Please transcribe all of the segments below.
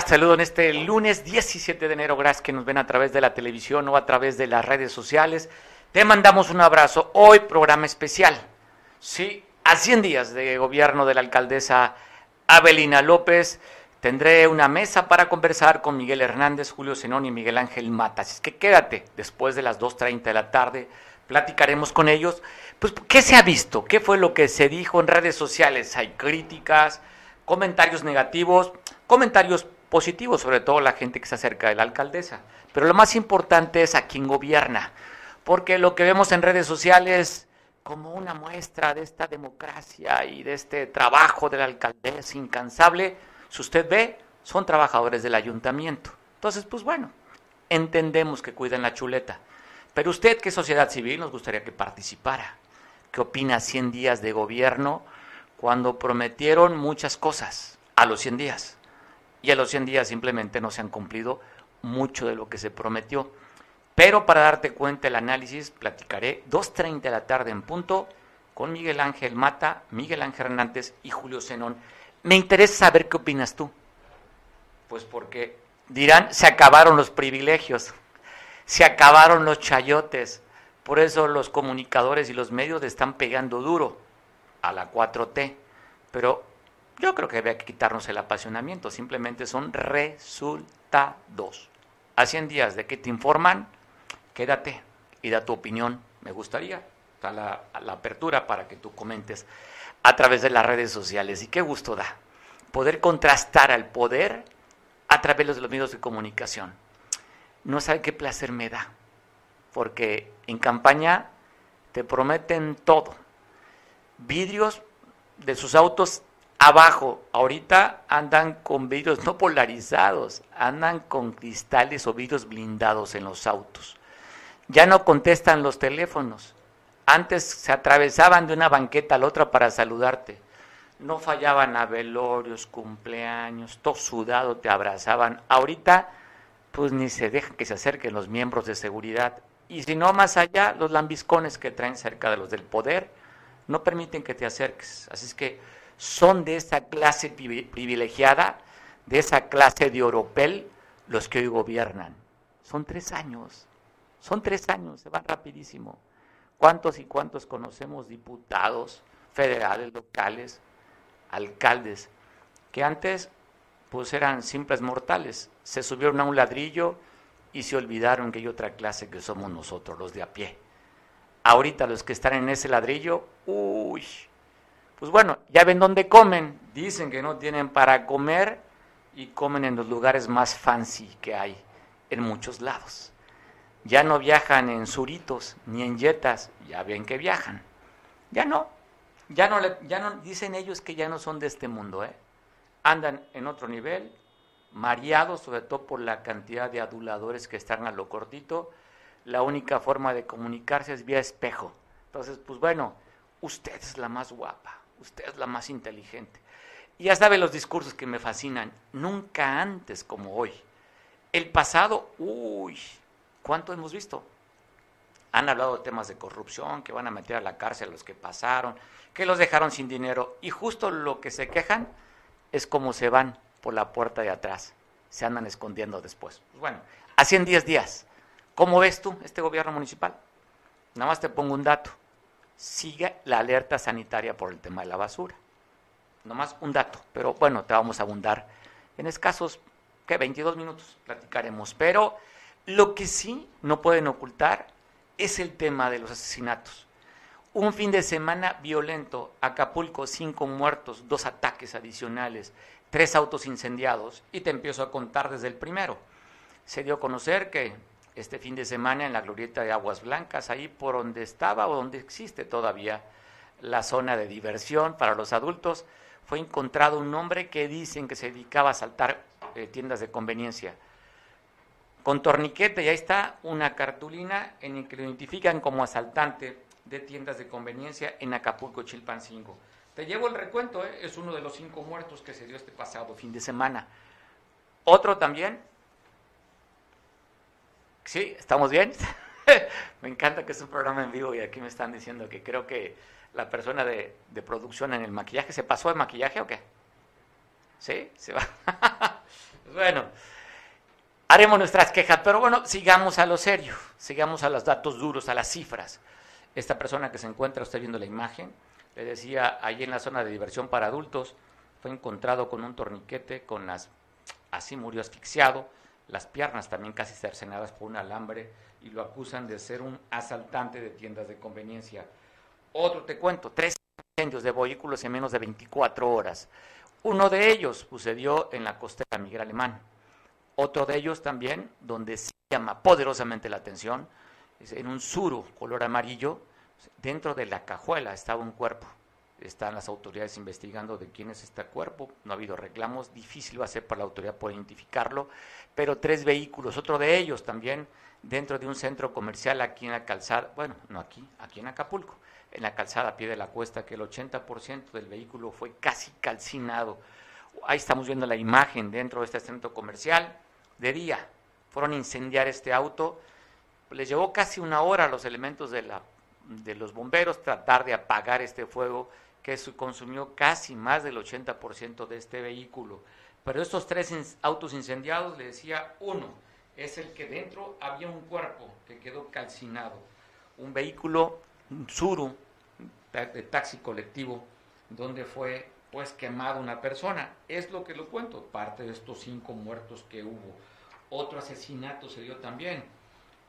Saludo en este lunes 17 de enero. Gracias que nos ven a través de la televisión o a través de las redes sociales. Te mandamos un abrazo. Hoy programa especial. Sí, a 100 días de gobierno de la alcaldesa Abelina López. Tendré una mesa para conversar con Miguel Hernández, Julio Zenón y Miguel Ángel Mata. Así es que quédate después de las 2.30 de la tarde. Platicaremos con ellos. Pues, ¿qué se ha visto? ¿Qué fue lo que se dijo en redes sociales? Hay críticas, comentarios negativos, comentarios positivos, sobre todo la gente que se acerca de la alcaldesa. Pero lo más importante es a quién gobierna. Porque lo que vemos en redes sociales como una muestra de esta democracia y de este trabajo de la alcaldesa incansable, si usted ve, son trabajadores del ayuntamiento. Entonces, pues bueno, entendemos que cuidan la chuleta. Pero usted, que sociedad civil, nos gustaría que participara. ¿Qué opina 100 días de gobierno cuando prometieron muchas cosas a los 100 días? Y a los 100 días simplemente no se han cumplido mucho de lo que se prometió. Pero para darte cuenta el análisis, platicaré 2.30 de la tarde en punto con Miguel Ángel Mata, Miguel Ángel Hernández y Julio Zenón me interesa saber qué opinas tú. Pues porque dirán, se acabaron los privilegios, se acabaron los chayotes, por eso los comunicadores y los medios están pegando duro a la 4T. Pero yo creo que había que quitarnos el apasionamiento, simplemente son resultados. A 100 días de que te informan, quédate y da tu opinión. Me gustaría, está la, apertura para que tú comentes a través de las redes sociales. Y qué gusto da poder contrastar al poder a través de los medios de comunicación. No sabe qué placer me da, porque en campaña te prometen todo. Vidrios de sus autos abajo, ahorita andan con vidrios no polarizados, andan con cristales o vidrios blindados en los autos. Ya no contestan los teléfonos, antes se atravesaban de una banqueta a la otra para saludarte. No fallaban a velorios, cumpleaños, todo sudado, te abrazaban. Ahorita, pues ni se dejan que se acerquen los miembros de seguridad. Y si no, más allá, los lambiscones que traen cerca de los del poder no permiten que te acerques. Así es que son de esa clase privilegiada, de esa clase de oropel, los que hoy gobiernan. Son tres años, son tres años, se van rapidísimo. ¿Cuántos y cuántos conocemos diputados federales, locales, alcaldes, que antes pues eran simples mortales, se subieron a un ladrillo y se olvidaron que hay otra clase que somos nosotros, los de a pie. Ahorita los que están en ese ladrillo, uy, pues bueno, ya ven dónde comen, dicen que no tienen para comer y comen en los lugares más fancy que hay en muchos lados. Ya no viajan en suritos ni en yetas, ya ven que viajan. Ya no. Ya no, ya no dicen ellos que ya no son de este mundo, ¿eh? Andan en otro nivel, mareados sobre todo por la cantidad de aduladores que están a lo cortito. La única forma de comunicarse es vía espejo. Entonces, pues bueno, usted es la más guapa, usted es la más inteligente. Y ya sabe los discursos que me fascinan, nunca antes como hoy. El pasado, uy, ¿Cuánto hemos visto? Han hablado de temas de corrupción, que van a meter a la cárcel a los que pasaron, que los dejaron sin dinero. Y justo lo que se quejan es cómo se van por la puerta de atrás. Se andan escondiendo después. Pues bueno, así en 10 días. ¿Cómo ves tú este gobierno municipal? Nada más te pongo un dato. Sigue la alerta sanitaria por el tema de la basura. Nada más un dato, pero bueno, te vamos a abundar en escasos, ¿qué? 22 minutos platicaremos. Pero lo que sí no pueden ocultar es el tema de los asesinatos. Un fin de semana violento, Acapulco, cinco muertos, dos ataques adicionales, tres autos incendiados, y te empiezo a contar desde el primero. Se dio a conocer que este fin de semana en la glorieta de Aguas Blancas, ahí por donde estaba o donde existe todavía la zona de diversión para los adultos, fue encontrado un hombre que dicen que se dedicaba a asaltar eh, tiendas de conveniencia con torniquete, y ahí está una cartulina en la que lo identifican como asaltante de tiendas de conveniencia en Acapulco, Chilpancingo. Te llevo el recuento, ¿eh? es uno de los cinco muertos que se dio este pasado fin de semana. Otro también. Sí, ¿estamos bien? me encanta que es un programa en vivo y aquí me están diciendo que creo que la persona de, producción en el maquillaje, ¿se pasó de maquillaje o qué? ¿Sí? ¿Se va? Bueno, haremos nuestras quejas, pero bueno, sigamos a lo serio, sigamos a los datos duros, a las cifras. Esta persona que se encuentra, usted viendo la imagen, le decía, ahí en la zona de diversión para adultos, fue encontrado con un torniquete, con las, así murió asfixiado, las piernas también casi cercenadas por un alambre y lo acusan de ser un asaltante de tiendas de conveniencia. Otro te cuento, tres incendios de vehículos en menos de 24 horas. Uno de ellos sucedió en la costera Miguel Alemán. Otro de ellos también, donde se llama poderosamente la atención, en un suro color amarillo, dentro de la cajuela estaba un cuerpo. Están las autoridades investigando de quién es este cuerpo. No ha habido reclamos. Difícil va a ser para la autoridad poder identificarlo. Pero tres vehículos, otro de ellos también, dentro de un centro comercial aquí en la calzada. Bueno, no aquí, aquí en Acapulco. En la calzada a pie de la cuesta, que el 80% del vehículo fue casi calcinado. Ahí estamos viendo la imagen dentro de este centro comercial. De día fueron a incendiar este auto. Les llevó casi una hora a los elementos de la de los bomberos tratar de apagar este fuego que consumió casi más del 80% de este vehículo. Pero estos tres autos incendiados, le decía, uno es el que dentro había un cuerpo que quedó calcinado, un vehículo, un Suru, de taxi colectivo, donde fue pues quemada una persona. Es lo que lo cuento, parte de estos cinco muertos que hubo. Otro asesinato se dio también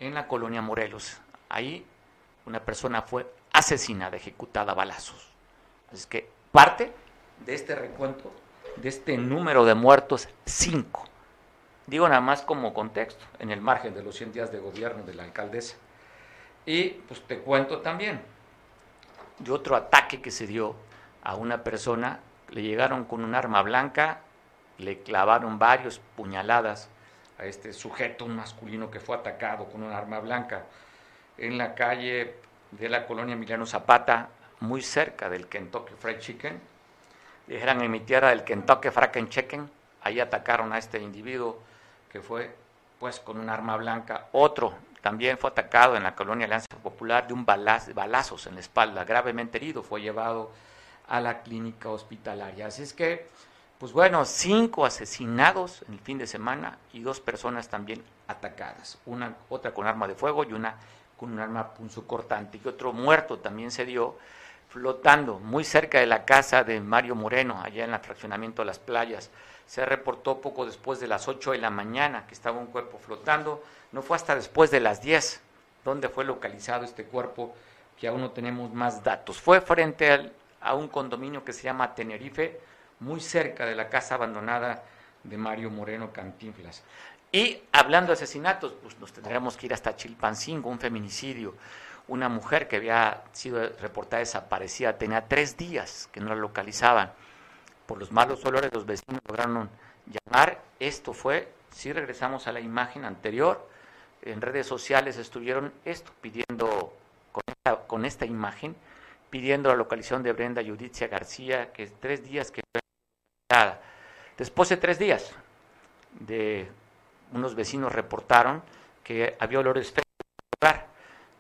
en la colonia Morelos. Ahí una persona fue asesinada, ejecutada a balazos. Es que parte de este recuento, de este número de muertos, cinco. Digo nada más como contexto, en el margen de los 100 días de gobierno de la alcaldesa. Y pues te cuento también de otro ataque que se dio a una persona, le llegaron con un arma blanca, le clavaron varios puñaladas a este sujeto, un masculino que fue atacado con un arma blanca en la calle de la colonia Emiliano Zapata, muy cerca del Kentucky Fried Chicken. Dijeran en mi tierra del Kentucky Fried Chicken, ahí atacaron a este individuo que fue pues con un arma blanca. Otro también fue atacado en la colonia Alianza Popular de un balazo, balazos en la espalda, gravemente herido, fue llevado a la clínica hospitalaria. Así es que, pues bueno, cinco asesinados en el fin de semana y dos personas también atacadas, una otra con arma de fuego y una con un arma punzocortante. Y otro muerto también se dio flotando muy cerca de la casa de Mario Moreno, allá en el fraccionamiento de las playas. Se reportó poco después de las 8 de la mañana que estaba un cuerpo flotando. No fue hasta después de las 10 donde fue localizado este cuerpo, que aún no tenemos más datos. Fue frente a un condominio que se llama Tenerife, muy cerca de la casa abandonada de Mario Moreno Cantinflas. Y hablando de asesinatos, pues nos tendríamos que ir hasta Chilpancingo, un feminicidio. Una mujer que había sido reportada desaparecida, tenía tres días que no la localizaban. Por los malos olores, los vecinos lograron llamar. Esto fue, si regresamos a la imagen anterior, en redes sociales estuvieron esto, pidiendo, con esta, con esta imagen, pidiendo la localización de Brenda Judicia García, que tres días que fue Después de tres días de unos vecinos reportaron que había olores feos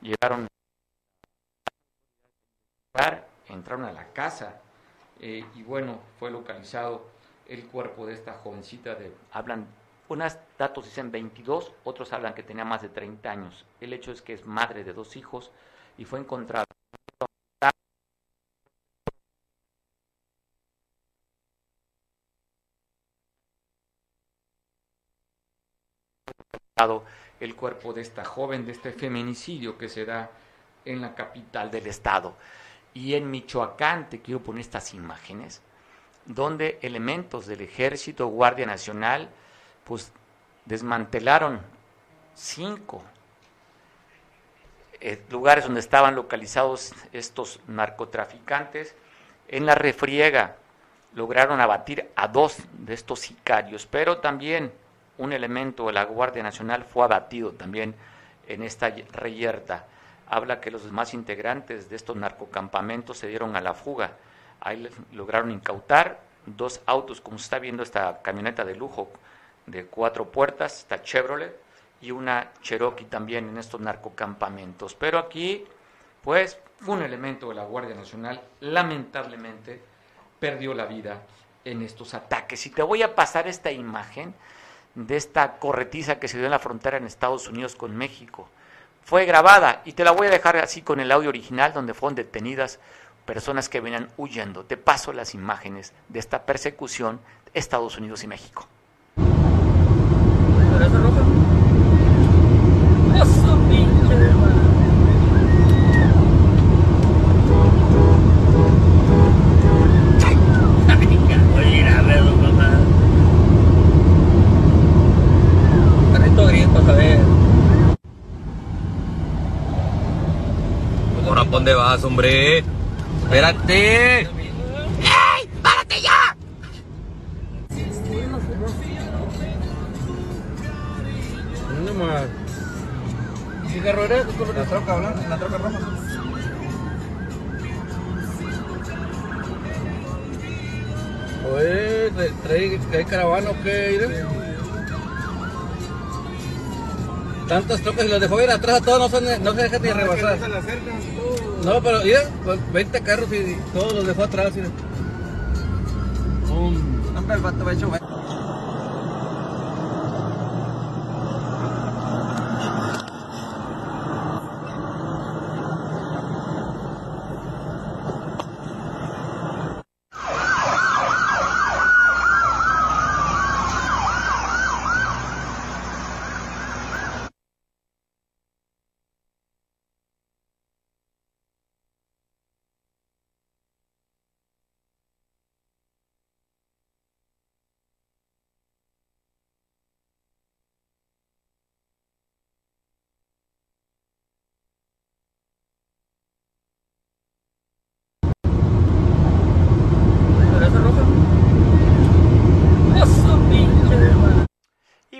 Llegaron, entraron a la casa eh, y bueno, fue localizado el cuerpo de esta jovencita de, hablan, unos datos dicen 22, otros hablan que tenía más de 30 años. El hecho es que es madre de dos hijos y fue encontrada el cuerpo de esta joven, de este feminicidio que se da en la capital del estado. Y en Michoacán, te quiero poner estas imágenes, donde elementos del ejército, Guardia Nacional, pues desmantelaron cinco eh, lugares donde estaban localizados estos narcotraficantes. En la refriega lograron abatir a dos de estos sicarios, pero también un elemento de la Guardia Nacional fue abatido también en esta reyerta. Habla que los demás integrantes de estos narcocampamentos se dieron a la fuga. Ahí lograron incautar dos autos, como se está viendo esta camioneta de lujo de cuatro puertas, esta Chevrolet, y una Cherokee también en estos narcocampamentos. Pero aquí, pues, un elemento de la Guardia Nacional, lamentablemente, perdió la vida en estos ataques. Y te voy a pasar esta imagen de esta corretiza que se dio en la frontera en Estados Unidos con México. Fue grabada y te la voy a dejar así con el audio original donde fueron detenidas personas que venían huyendo. Te paso las imágenes de esta persecución Estados Unidos y México. Dónde vas, hombre? Espérate. ¡Ey! ¡Párate ya! ¿Dónde más? ¿Qué carro era? La troca blanca, la troca roja. Oye, ¿trae, trae caravana o qué? Tantas trocas y los dejó ir atrás a todos, no, son, no se dejan ni rebasar. No, pero mira, 20 carros y todos los dejó atrás. Mira. Hombre, el vato va hecho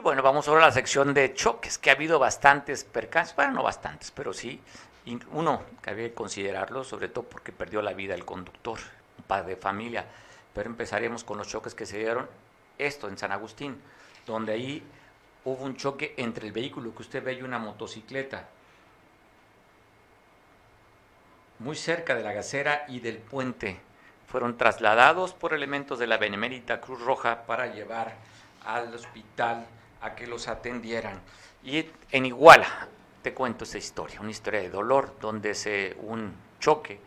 bueno, vamos ahora a la sección de choques, que ha habido bastantes percances, bueno, no bastantes, pero sí, uno que había que considerarlo, sobre todo porque perdió la vida el conductor, un padre de familia. Pero empezaremos con los choques que se dieron, esto en San Agustín, donde ahí hubo un choque entre el vehículo que usted ve y una motocicleta, muy cerca de la gasera y del puente. Fueron trasladados por elementos de la Benemérita Cruz Roja para llevar al hospital a que los atendieran. Y en Iguala, te cuento esta historia, una historia de dolor, donde se un choque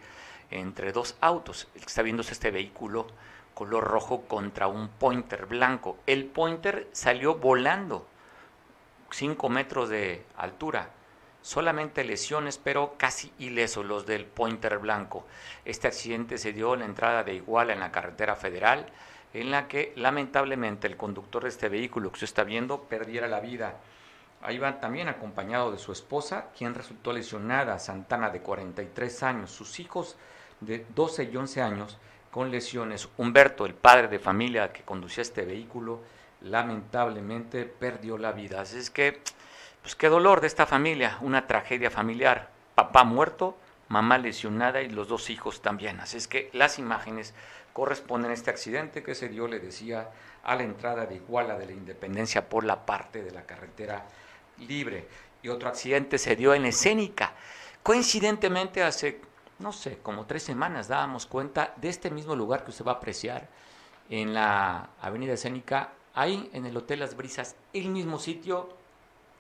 entre dos autos. Está viéndose este vehículo color rojo contra un pointer blanco. El pointer salió volando 5 metros de altura. Solamente lesiones, pero casi ilesos los del pointer blanco. Este accidente se dio en la entrada de Iguala en la carretera federal en la que lamentablemente el conductor de este vehículo que usted está viendo perdiera la vida. Ahí va también acompañado de su esposa, quien resultó lesionada, Santana de 43 años, sus hijos de 12 y 11 años con lesiones. Humberto, el padre de familia que conducía este vehículo, lamentablemente perdió la vida. Así es que, pues qué dolor de esta familia, una tragedia familiar. Papá muerto, mamá lesionada y los dos hijos también. Así es que las imágenes corresponden a este accidente que se dio, le decía, a la entrada de Iguala de la Independencia por la parte de la carretera libre. Y otro accidente se dio en Escénica. Coincidentemente, hace, no sé, como tres semanas dábamos cuenta de este mismo lugar que usted va a apreciar en la Avenida Escénica, ahí en el Hotel Las Brisas, el mismo sitio.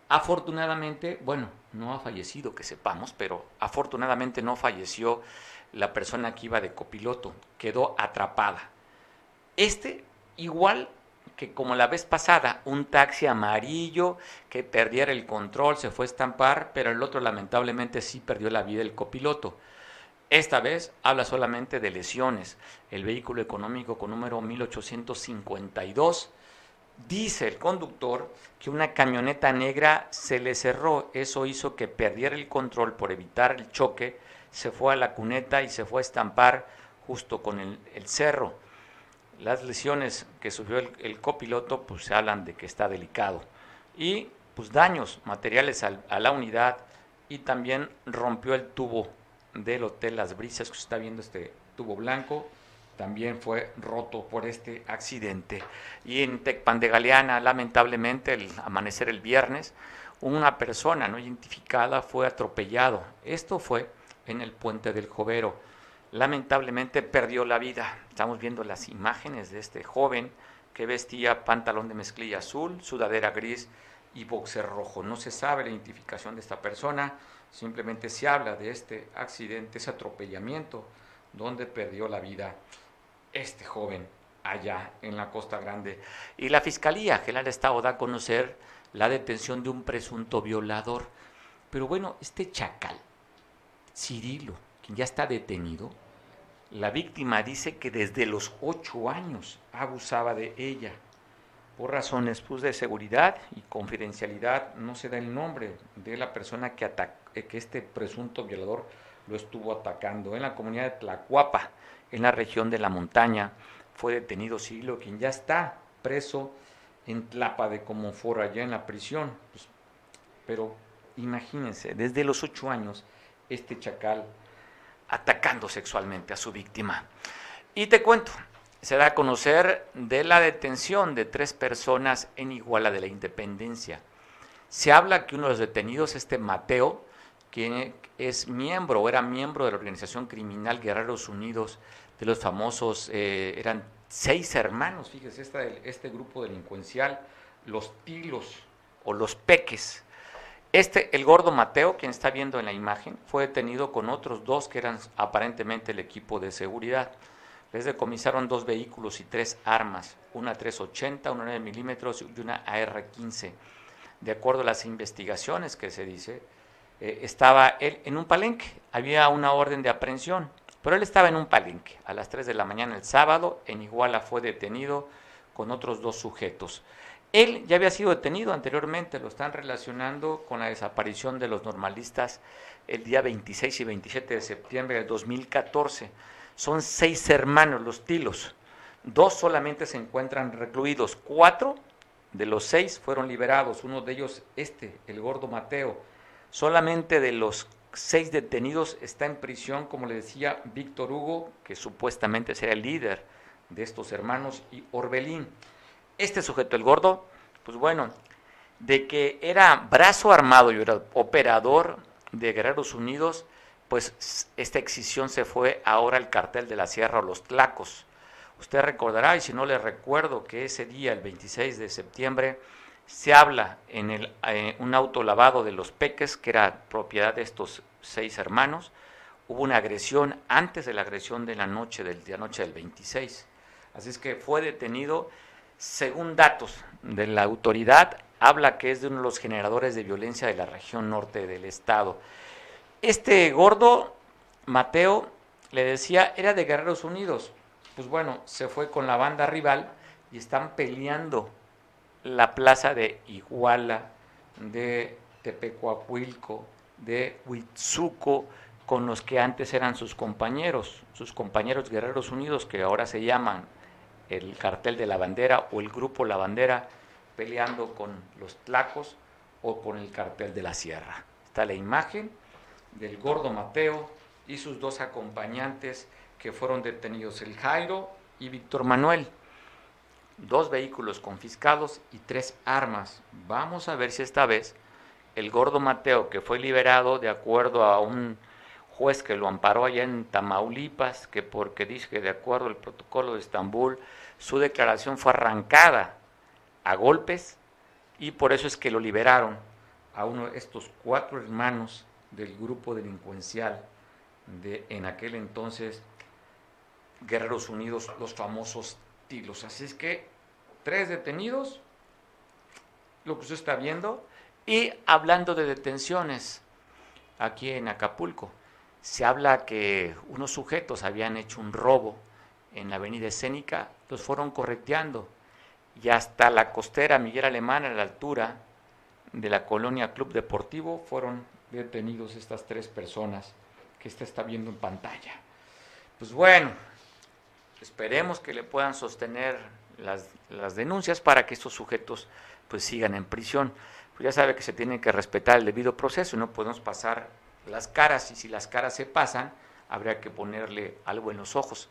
Afortunadamente, bueno, no ha fallecido, que sepamos, pero afortunadamente no falleció la persona que iba de copiloto, quedó atrapada. Este, igual que como la vez pasada, un taxi amarillo que perdiera el control, se fue a estampar, pero el otro lamentablemente sí perdió la vida el copiloto. Esta vez habla solamente de lesiones. El vehículo económico con número 1852 dice el conductor que una camioneta negra se le cerró. Eso hizo que perdiera el control por evitar el choque se fue a la cuneta y se fue a estampar justo con el, cerro. Las lesiones que sufrió el, copiloto pues se hablan de que está delicado. Y pues daños materiales a la unidad y también rompió el tubo del Hotel Las Brisas, que se está viendo este tubo blanco, también fue roto por este accidente. Y en Tecpan de Galeana, lamentablemente, el amanecer el viernes, una persona no identificada fue atropellado. Esto fue en el puente del Jovero. Lamentablemente perdió la vida. Estamos viendo las imágenes de este joven que vestía pantalón de mezclilla azul, sudadera gris y boxer rojo. No se sabe la identificación de esta persona, simplemente se habla de este accidente, ese atropellamiento, donde perdió la vida este joven allá en la Costa Grande. Y la Fiscalía General del Estado da a conocer la detención de un presunto violador. Pero bueno, este chacal, Cirilo, quien ya está detenido, la víctima dice que desde los ocho años abusaba de ella. Por razones pues, de seguridad y confidencialidad no se da el nombre de la persona que, eh, que este presunto violador lo estuvo atacando. En la comunidad de Tlacuapa, en la región de la montaña, fue detenido Cirilo, quien ya está preso en Tlapa de Comonfort, allá en la prisión. Pues, pero imagínense, desde los ocho años, este chacal atacando sexualmente a su víctima. Y te cuento, se da a conocer de la detención de tres personas en Iguala de la Independencia. Se habla que uno de los detenidos, este Mateo, que es miembro o era miembro de la organización criminal Guerreros Unidos, de los famosos, eh, eran seis hermanos, fíjese, este grupo delincuencial, los tilos o los peques. Este, el gordo Mateo, quien está viendo en la imagen, fue detenido con otros dos que eran aparentemente el equipo de seguridad. Les decomisaron dos vehículos y tres armas, una 380, una 9 milímetros y una AR-15. De acuerdo a las investigaciones que se dice, eh, estaba él en un palenque, había una orden de aprehensión, pero él estaba en un palenque. A las 3 de la mañana el sábado, en Iguala fue detenido con otros dos sujetos. Él ya había sido detenido anteriormente, lo están relacionando con la desaparición de los normalistas el día 26 y 27 de septiembre del 2014. Son seis hermanos los tilos. Dos solamente se encuentran recluidos. Cuatro de los seis fueron liberados. Uno de ellos, este, el gordo Mateo. Solamente de los seis detenidos está en prisión, como le decía, Víctor Hugo, que supuestamente será el líder de estos hermanos, y Orbelín. Este sujeto, el gordo, pues bueno, de que era brazo armado y era operador de Guerreros Unidos, pues esta excisión se fue ahora al cartel de la Sierra o los Tlacos. Usted recordará, y si no le recuerdo, que ese día, el 26 de septiembre, se habla en el, eh, un auto lavado de los Peques, que era propiedad de estos seis hermanos. Hubo una agresión antes de la agresión de la noche del, de noche del 26. Así es que fue detenido, según datos de la autoridad, habla que es de uno de los generadores de violencia de la región norte del estado. Este gordo, Mateo, le decía, era de Guerreros Unidos. Pues bueno, se fue con la banda rival y están peleando la plaza de Iguala, de Tepecuacuilco, de Huitzuco, con los que antes eran sus compañeros, sus compañeros Guerreros Unidos, que ahora se llaman el cartel de la bandera o el grupo La Bandera, peleando con los tlacos o con el cartel de la sierra. Está la imagen del gordo Mateo y sus dos acompañantes que fueron detenidos, el Jairo y Víctor Manuel dos vehículos confiscados y tres armas. Vamos a ver si esta vez el gordo Mateo, que fue liberado de acuerdo a un juez que lo amparó allá en Tamaulipas, que porque dice que de acuerdo al protocolo de Estambul, su declaración fue arrancada a golpes y por eso es que lo liberaron a uno de estos cuatro hermanos del grupo delincuencial de en aquel entonces Guerreros Unidos, los famosos Así es que tres detenidos, lo que usted está viendo, y hablando de detenciones, aquí en Acapulco, se habla que unos sujetos habían hecho un robo en la avenida escénica, los fueron correteando y hasta la costera Miguel Alemán a la altura de la colonia Club Deportivo fueron detenidos estas tres personas que usted está viendo en pantalla. Pues bueno, Esperemos que le puedan sostener las, las denuncias para que estos sujetos pues sigan en prisión. Pues ya sabe que se tiene que respetar el debido proceso y no podemos pasar las caras y si las caras se pasan habría que ponerle algo en los ojos.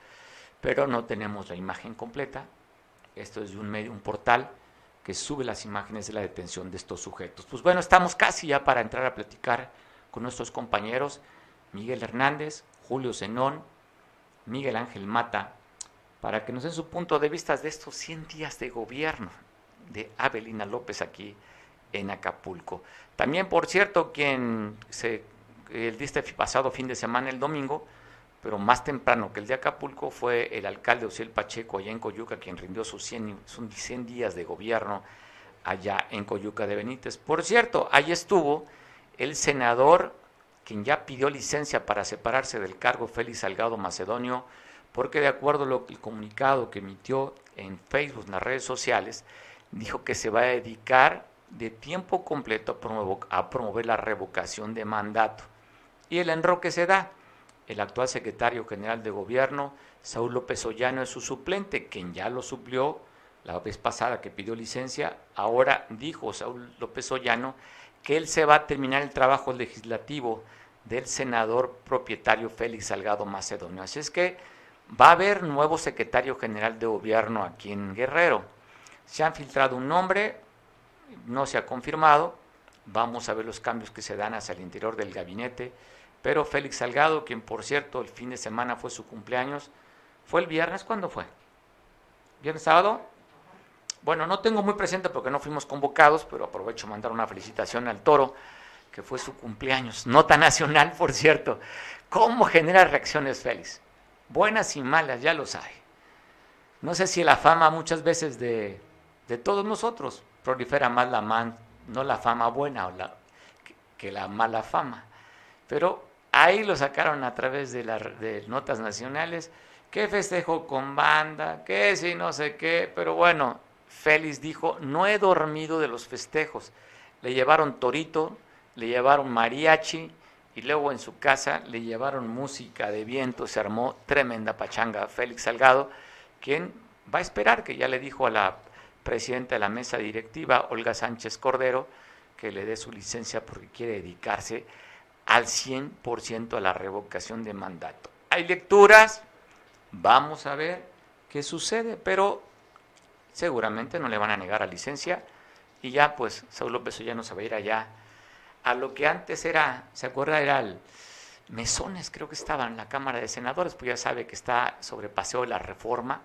Pero no tenemos la imagen completa. Esto es de un medio, un portal que sube las imágenes de la detención de estos sujetos. Pues bueno, estamos casi ya para entrar a platicar con nuestros compañeros Miguel Hernández, Julio Zenón, Miguel Ángel Mata para que nos den su punto de vista de estos 100 días de gobierno de Abelina López aquí en Acapulco. También, por cierto, quien se, el este pasado fin de semana, el domingo, pero más temprano que el de Acapulco, fue el alcalde Ociel Pacheco allá en Coyuca, quien rindió sus 100, sus 100 días de gobierno allá en Coyuca de Benítez. Por cierto, ahí estuvo el senador, quien ya pidió licencia para separarse del cargo, Félix Salgado Macedonio, porque de acuerdo al el comunicado que emitió en Facebook, en las redes sociales, dijo que se va a dedicar de tiempo completo a promover la revocación de mandato. Y el enroque se da. El actual secretario general de gobierno, Saúl López Ollano, es su suplente, quien ya lo suplió la vez pasada que pidió licencia. Ahora dijo Saúl López Ollano que él se va a terminar el trabajo legislativo del senador propietario Félix Salgado Macedonio. Así es que va a haber nuevo secretario general de gobierno aquí en Guerrero. Se han filtrado un nombre, no se ha confirmado, vamos a ver los cambios que se dan hacia el interior del gabinete, pero Félix Salgado, quien por cierto el fin de semana fue su cumpleaños, fue el viernes, ¿cuándo fue? ¿Viernes sábado? Bueno, no tengo muy presente porque no fuimos convocados, pero aprovecho mandar una felicitación al toro, que fue su cumpleaños, nota nacional, por cierto. ¿Cómo genera reacciones Félix? Buenas y malas, ya lo sabe. No sé si la fama muchas veces de, de todos nosotros prolifera más la man, no la fama buena o la, que, la mala fama. Pero ahí lo sacaron a través de, las de notas nacionales, que festejo con banda, que si no sé qué, pero bueno, Félix dijo, no he dormido de los festejos. Le llevaron torito, le llevaron mariachi y luego en su casa le llevaron música de viento, se armó tremenda pachanga. Félix Salgado, quien va a esperar, que ya le dijo a la presidenta de la mesa directiva, Olga Sánchez Cordero, que le dé su licencia porque quiere dedicarse al 100% a la revocación de mandato. Hay lecturas, vamos a ver qué sucede, pero seguramente no le van a negar a licencia y ya pues Saúl López no se va a ir allá a lo que antes era, ¿se acuerda? Era el Mesones, creo que estaba en la Cámara de Senadores, pues ya sabe que está sobre paseo de la reforma,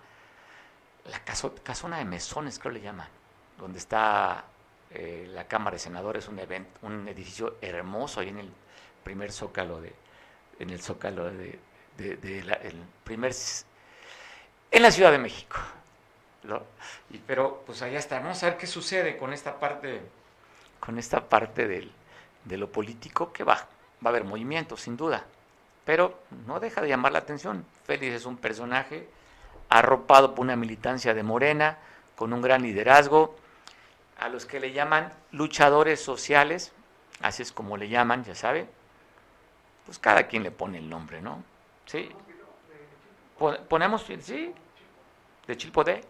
la casona de mesones, creo le llaman, donde está eh, la Cámara de Senadores, un, evento, un edificio hermoso ahí en el primer zócalo de, en el zócalo de, el primer, en la Ciudad de México. Y, pero pues allá está, vamos a ver qué sucede con esta parte, con esta parte del, de lo político que va, va a haber movimiento, sin duda, pero no deja de llamar la atención. Félix es un personaje arropado por una militancia de Morena, con un gran liderazgo, a los que le llaman luchadores sociales, así es como le llaman, ya sabe, pues cada quien le pone el nombre, ¿no? ¿Sí? Ponemos, ¿sí? De Chilpodé.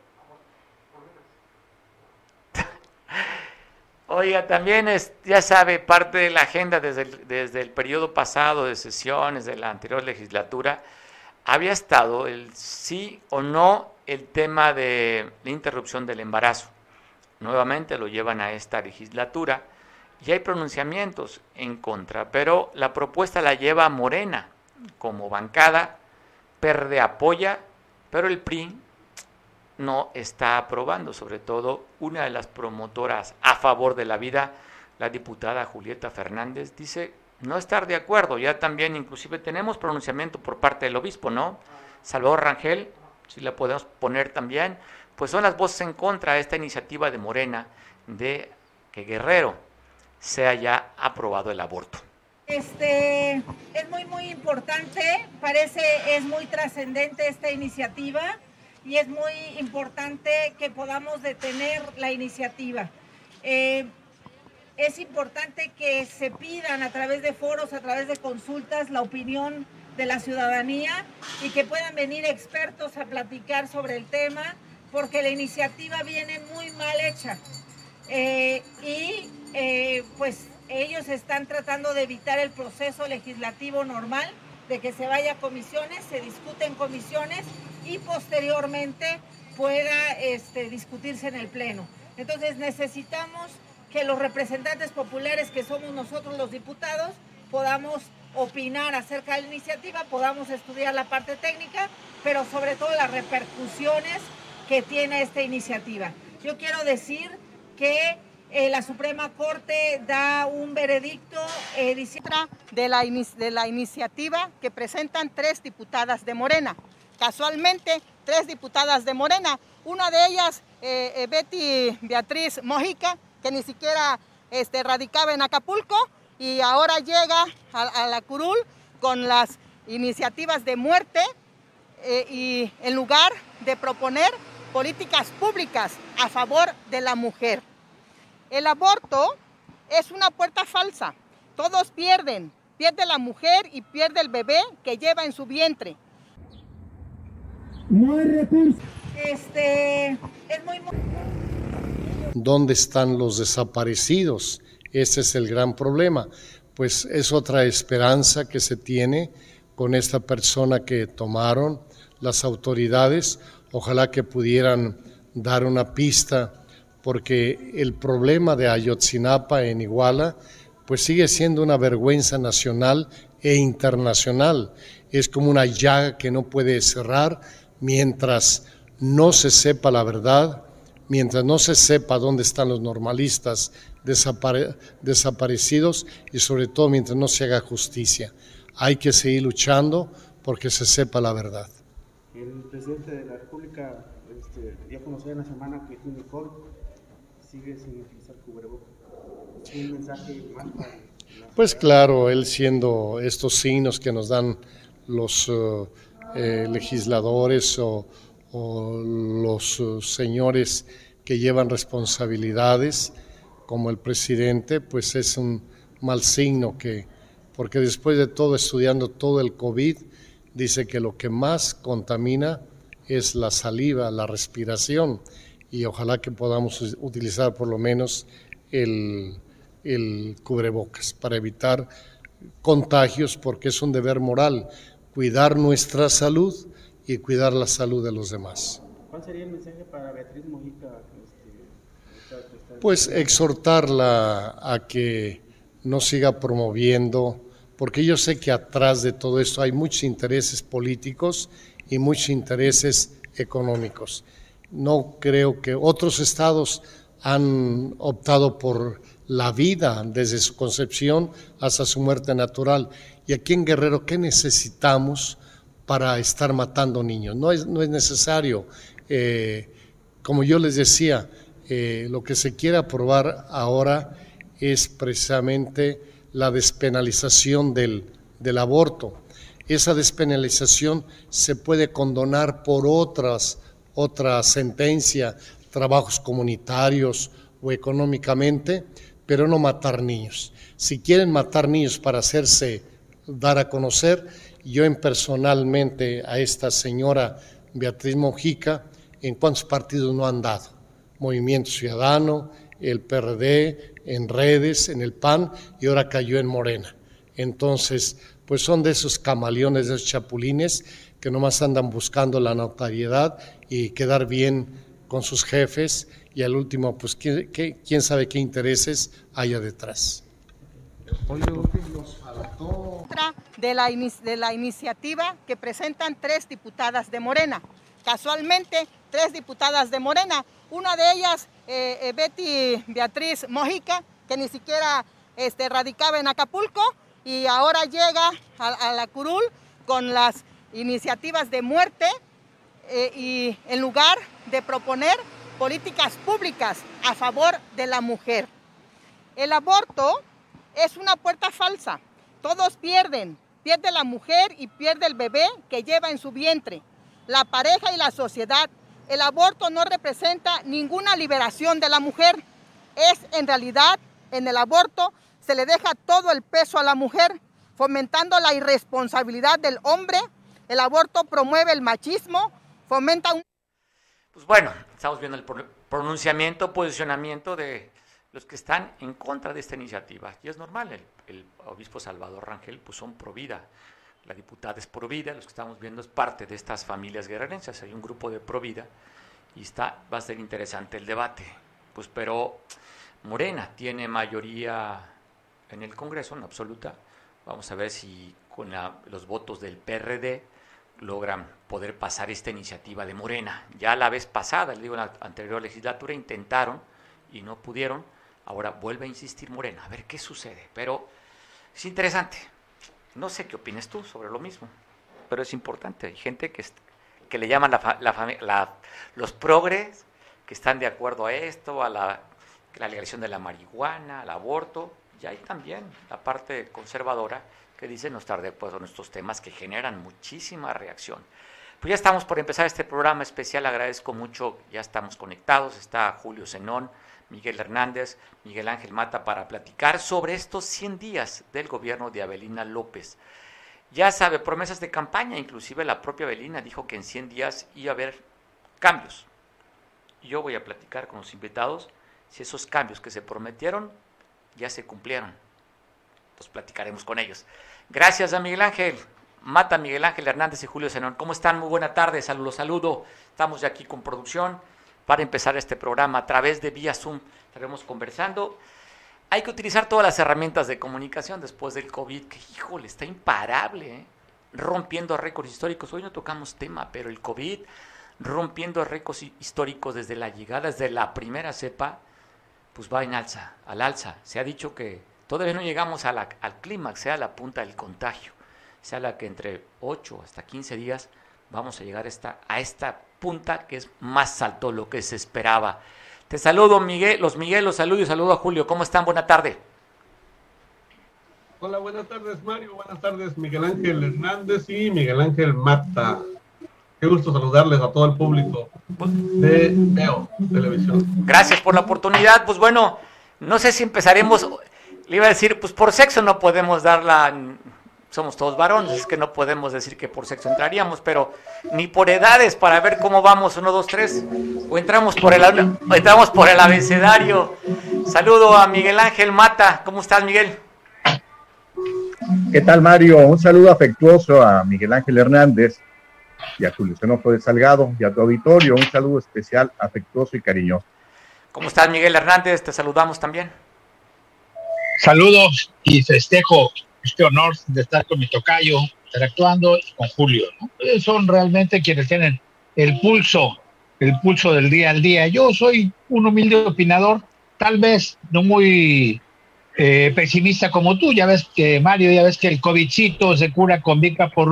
Oiga, también es, ya sabe, parte de la agenda desde desde el periodo pasado de sesiones de la anterior legislatura, había estado el sí o no el tema de la interrupción del embarazo. Nuevamente lo llevan a esta legislatura y hay pronunciamientos en contra, pero la propuesta la lleva Morena como bancada, PERDE apoya, pero el PRI no está aprobando, sobre todo una de las promotoras a favor de la vida, la diputada Julieta Fernández, dice no estar de acuerdo. Ya también inclusive tenemos pronunciamiento por parte del obispo, ¿no? Salvador Rangel, si la podemos poner también, pues son las voces en contra de esta iniciativa de Morena de que Guerrero sea ya aprobado el aborto. Este es muy muy importante, parece es muy trascendente esta iniciativa y es muy importante que podamos detener la iniciativa. Eh, es importante que se pidan a través de foros, a través de consultas, la opinión de la ciudadanía y que puedan venir expertos a platicar sobre el tema, porque la iniciativa viene muy mal hecha. Eh, y eh, pues ellos están tratando de evitar el proceso legislativo normal, de que se vaya a comisiones, se discute en comisiones y posteriormente pueda este, discutirse en el Pleno. Entonces necesitamos que los representantes populares que somos nosotros los diputados podamos opinar acerca de la iniciativa, podamos estudiar la parte técnica, pero sobre todo las repercusiones que tiene esta iniciativa. Yo quiero decir que eh, la Suprema Corte da un veredicto eh, de, la de la iniciativa que presentan tres diputadas de Morena. Casualmente, tres diputadas de Morena. Una de ellas, eh, eh, Betty Beatriz Mojica, que ni siquiera este, radicaba en Acapulco y ahora llega a, la curul con las iniciativas de muerte y en lugar de proponer políticas públicas a favor de la mujer. El aborto es una puerta falsa. Todos pierden. Pierde la mujer y pierde el bebé que lleva en su vientre. No hay recursos. Este, es muy... ¿Dónde están los desaparecidos? Ese es el gran problema. Pues es otra esperanza que se tiene con esta persona que tomaron las autoridades. Ojalá que pudieran dar una pista porque el problema de Ayotzinapa en Iguala pues sigue siendo una vergüenza nacional e internacional. Es como una llaga que no puede cerrar mientras no se sepa la verdad, mientras no se sepa dónde están los normalistas desaparecidos y sobre todo mientras no se haga justicia. Hay que seguir luchando porque se sepa la verdad. El presidente de la República este, dio conocer en la semana que Jimmy sigue sin utilizar cubrebocas. ¿Un mensaje más para pues claro, él siendo estos signos que nos dan los uh, eh, legisladores o, los uh, señores que llevan responsabilidades, como el presidente, pues es un mal signo que, porque después de todo, estudiando todo el COVID, dice que lo que más contamina es la saliva, la respiración y ojalá que podamos utilizar por lo menos el, cubrebocas para evitar contagios porque es un deber moral cuidar nuestra salud y cuidar la salud de los demás. ¿Cuál sería el mensaje para Beatriz Mojica? Este, pues exhortarla a que no siga promoviendo, porque yo sé que atrás de todo esto hay muchos intereses políticos y muchos intereses económicos no creo que otros estados han optado por la vida desde su concepción hasta su muerte natural. Y aquí en Guerrero, ¿qué necesitamos para estar matando niños? No es, no es necesario. Eh, como yo les decía, eh, lo que se quiere aprobar ahora es precisamente la despenalización del, del aborto. Esa despenalización se puede condonar por otras otra sentencia, trabajos comunitarios o económicamente, pero no matar niños. Si quieren matar niños para hacerse dar a conocer, yo en personalmente a esta señora Beatriz Mojica, ¿en cuántos partidos no han dado? Movimiento Ciudadano, el PRD, en redes, en el PAN y ahora cayó en Morena. Entonces, pues son de esos camaleones, de esos chapulines que nomás andan buscando la notariedad y quedar bien con sus jefes y al último, pues quién, sabe qué intereses haya detrás. De la, de la iniciativa que presentan tres diputadas de Morena. Casualmente, tres diputadas de Morena. Una de ellas, eh, eh, Betty Beatriz Mojica, que ni siquiera este, radicaba en Acapulco y ahora llega a, la curul con las iniciativas de muerte eh, y en lugar de proponer políticas públicas a favor de la mujer. El aborto es una puerta falsa. Todos pierden. Pierde la mujer y pierde el bebé que lleva en su vientre. La pareja y la sociedad. El aborto no representa ninguna liberación de la mujer. Es en realidad, en el aborto se le deja todo el peso a la mujer, fomentando la irresponsabilidad del hombre el aborto promueve el machismo, fomenta un... Pues bueno, estamos viendo el pronunciamiento, posicionamiento de los que están en contra de esta iniciativa. Y es normal, el, obispo Salvador Rangel pues son pro vida, la diputada es pro vida, los que estamos viendo es parte de estas familias guerrerenses, hay un grupo de pro vida y está, va a ser interesante el debate. Pues pero Morena tiene mayoría en el Congreso, en absoluta, Vamos a ver si con los votos del PRD logran poder pasar esta iniciativa de Morena. Ya la vez pasada, le digo, en la anterior legislatura intentaron y no pudieron. Ahora vuelve a insistir Morena, a ver qué sucede. Pero es interesante. No sé qué opinas tú sobre lo mismo, pero es importante. Hay gente que, que le llaman la, la, los progres, que están de acuerdo a esto, a la, legalización de la marihuana, al aborto, y hay también la parte conservadora que dice no estar de acuerdo en estos temas que generan muchísima reacción. Pues ya estamos por empezar este programa especial, agradezco mucho, ya estamos conectados, está Julio Zenón, Miguel Hernández, Miguel Ángel Mata para platicar sobre estos 100 días del gobierno de Abelina López. Ya sabe, promesas de campaña, inclusive la propia Abelina dijo que en 100 días iba a haber cambios. Yo voy a platicar con los invitados si esos cambios que se prometieron ya se cumplieron. Pues platicaremos con ellos. Gracias a Miguel Ángel. Mata Miguel Ángel Hernández y Julio Zenón. ¿Cómo están? Muy buena tarde. Saludos, saludo. Estamos ya aquí con producción para empezar este programa a través de vía Zoom. Estaremos conversando. Hay que utilizar todas las herramientas de comunicación después del COVID, que híjole, está imparable, ¿eh? rompiendo récords históricos. Hoy no tocamos tema, pero el COVID rompiendo récords históricos desde la llegada, desde la primera cepa, pues va en alza, al alza. Se ha dicho que todavía no llegamos al clímax, sea la punta del contagio, sea la que entre 8 hasta 15 días vamos a llegar esta, a esta punta que es más alto lo que se esperaba. Te saludo, Miguel, los Miguel, los saludo y saludo a Julio. ¿Cómo están? Buena tarde. Hola, buenas tardes, Mario. Buenas tardes, Miguel Ángel Hernández y Miguel Ángel Mata. Qué gusto saludarles a todo el público de Veo Televisión. Gracias por la oportunidad. Pues bueno, no sé si empezaremos. Le iba a decir, pues por sexo no podemos dar la somos todos varones, es que no podemos decir que por sexo entraríamos, pero ni por edades para ver cómo vamos, uno, dos, tres, o entramos por el, entramos por el abecedario. Saludo a Miguel Ángel Mata, ¿cómo estás Miguel? ¿Qué tal Mario? Un saludo afectuoso a Miguel Ángel Hernández y a Julio Senojo de Salgado y a tu auditorio, un saludo especial, afectuoso y cariñoso. ¿Cómo estás Miguel Hernández? Te saludamos también. Saludos y festejo este honor de estar con mi tocayo, interactuando con Julio. Son realmente quienes tienen el pulso, el pulso del día al día. Yo soy un humilde opinador, tal vez no muy eh, pesimista como tú. Ya ves que, Mario, ya ves que el COVIDcito se cura con Vica por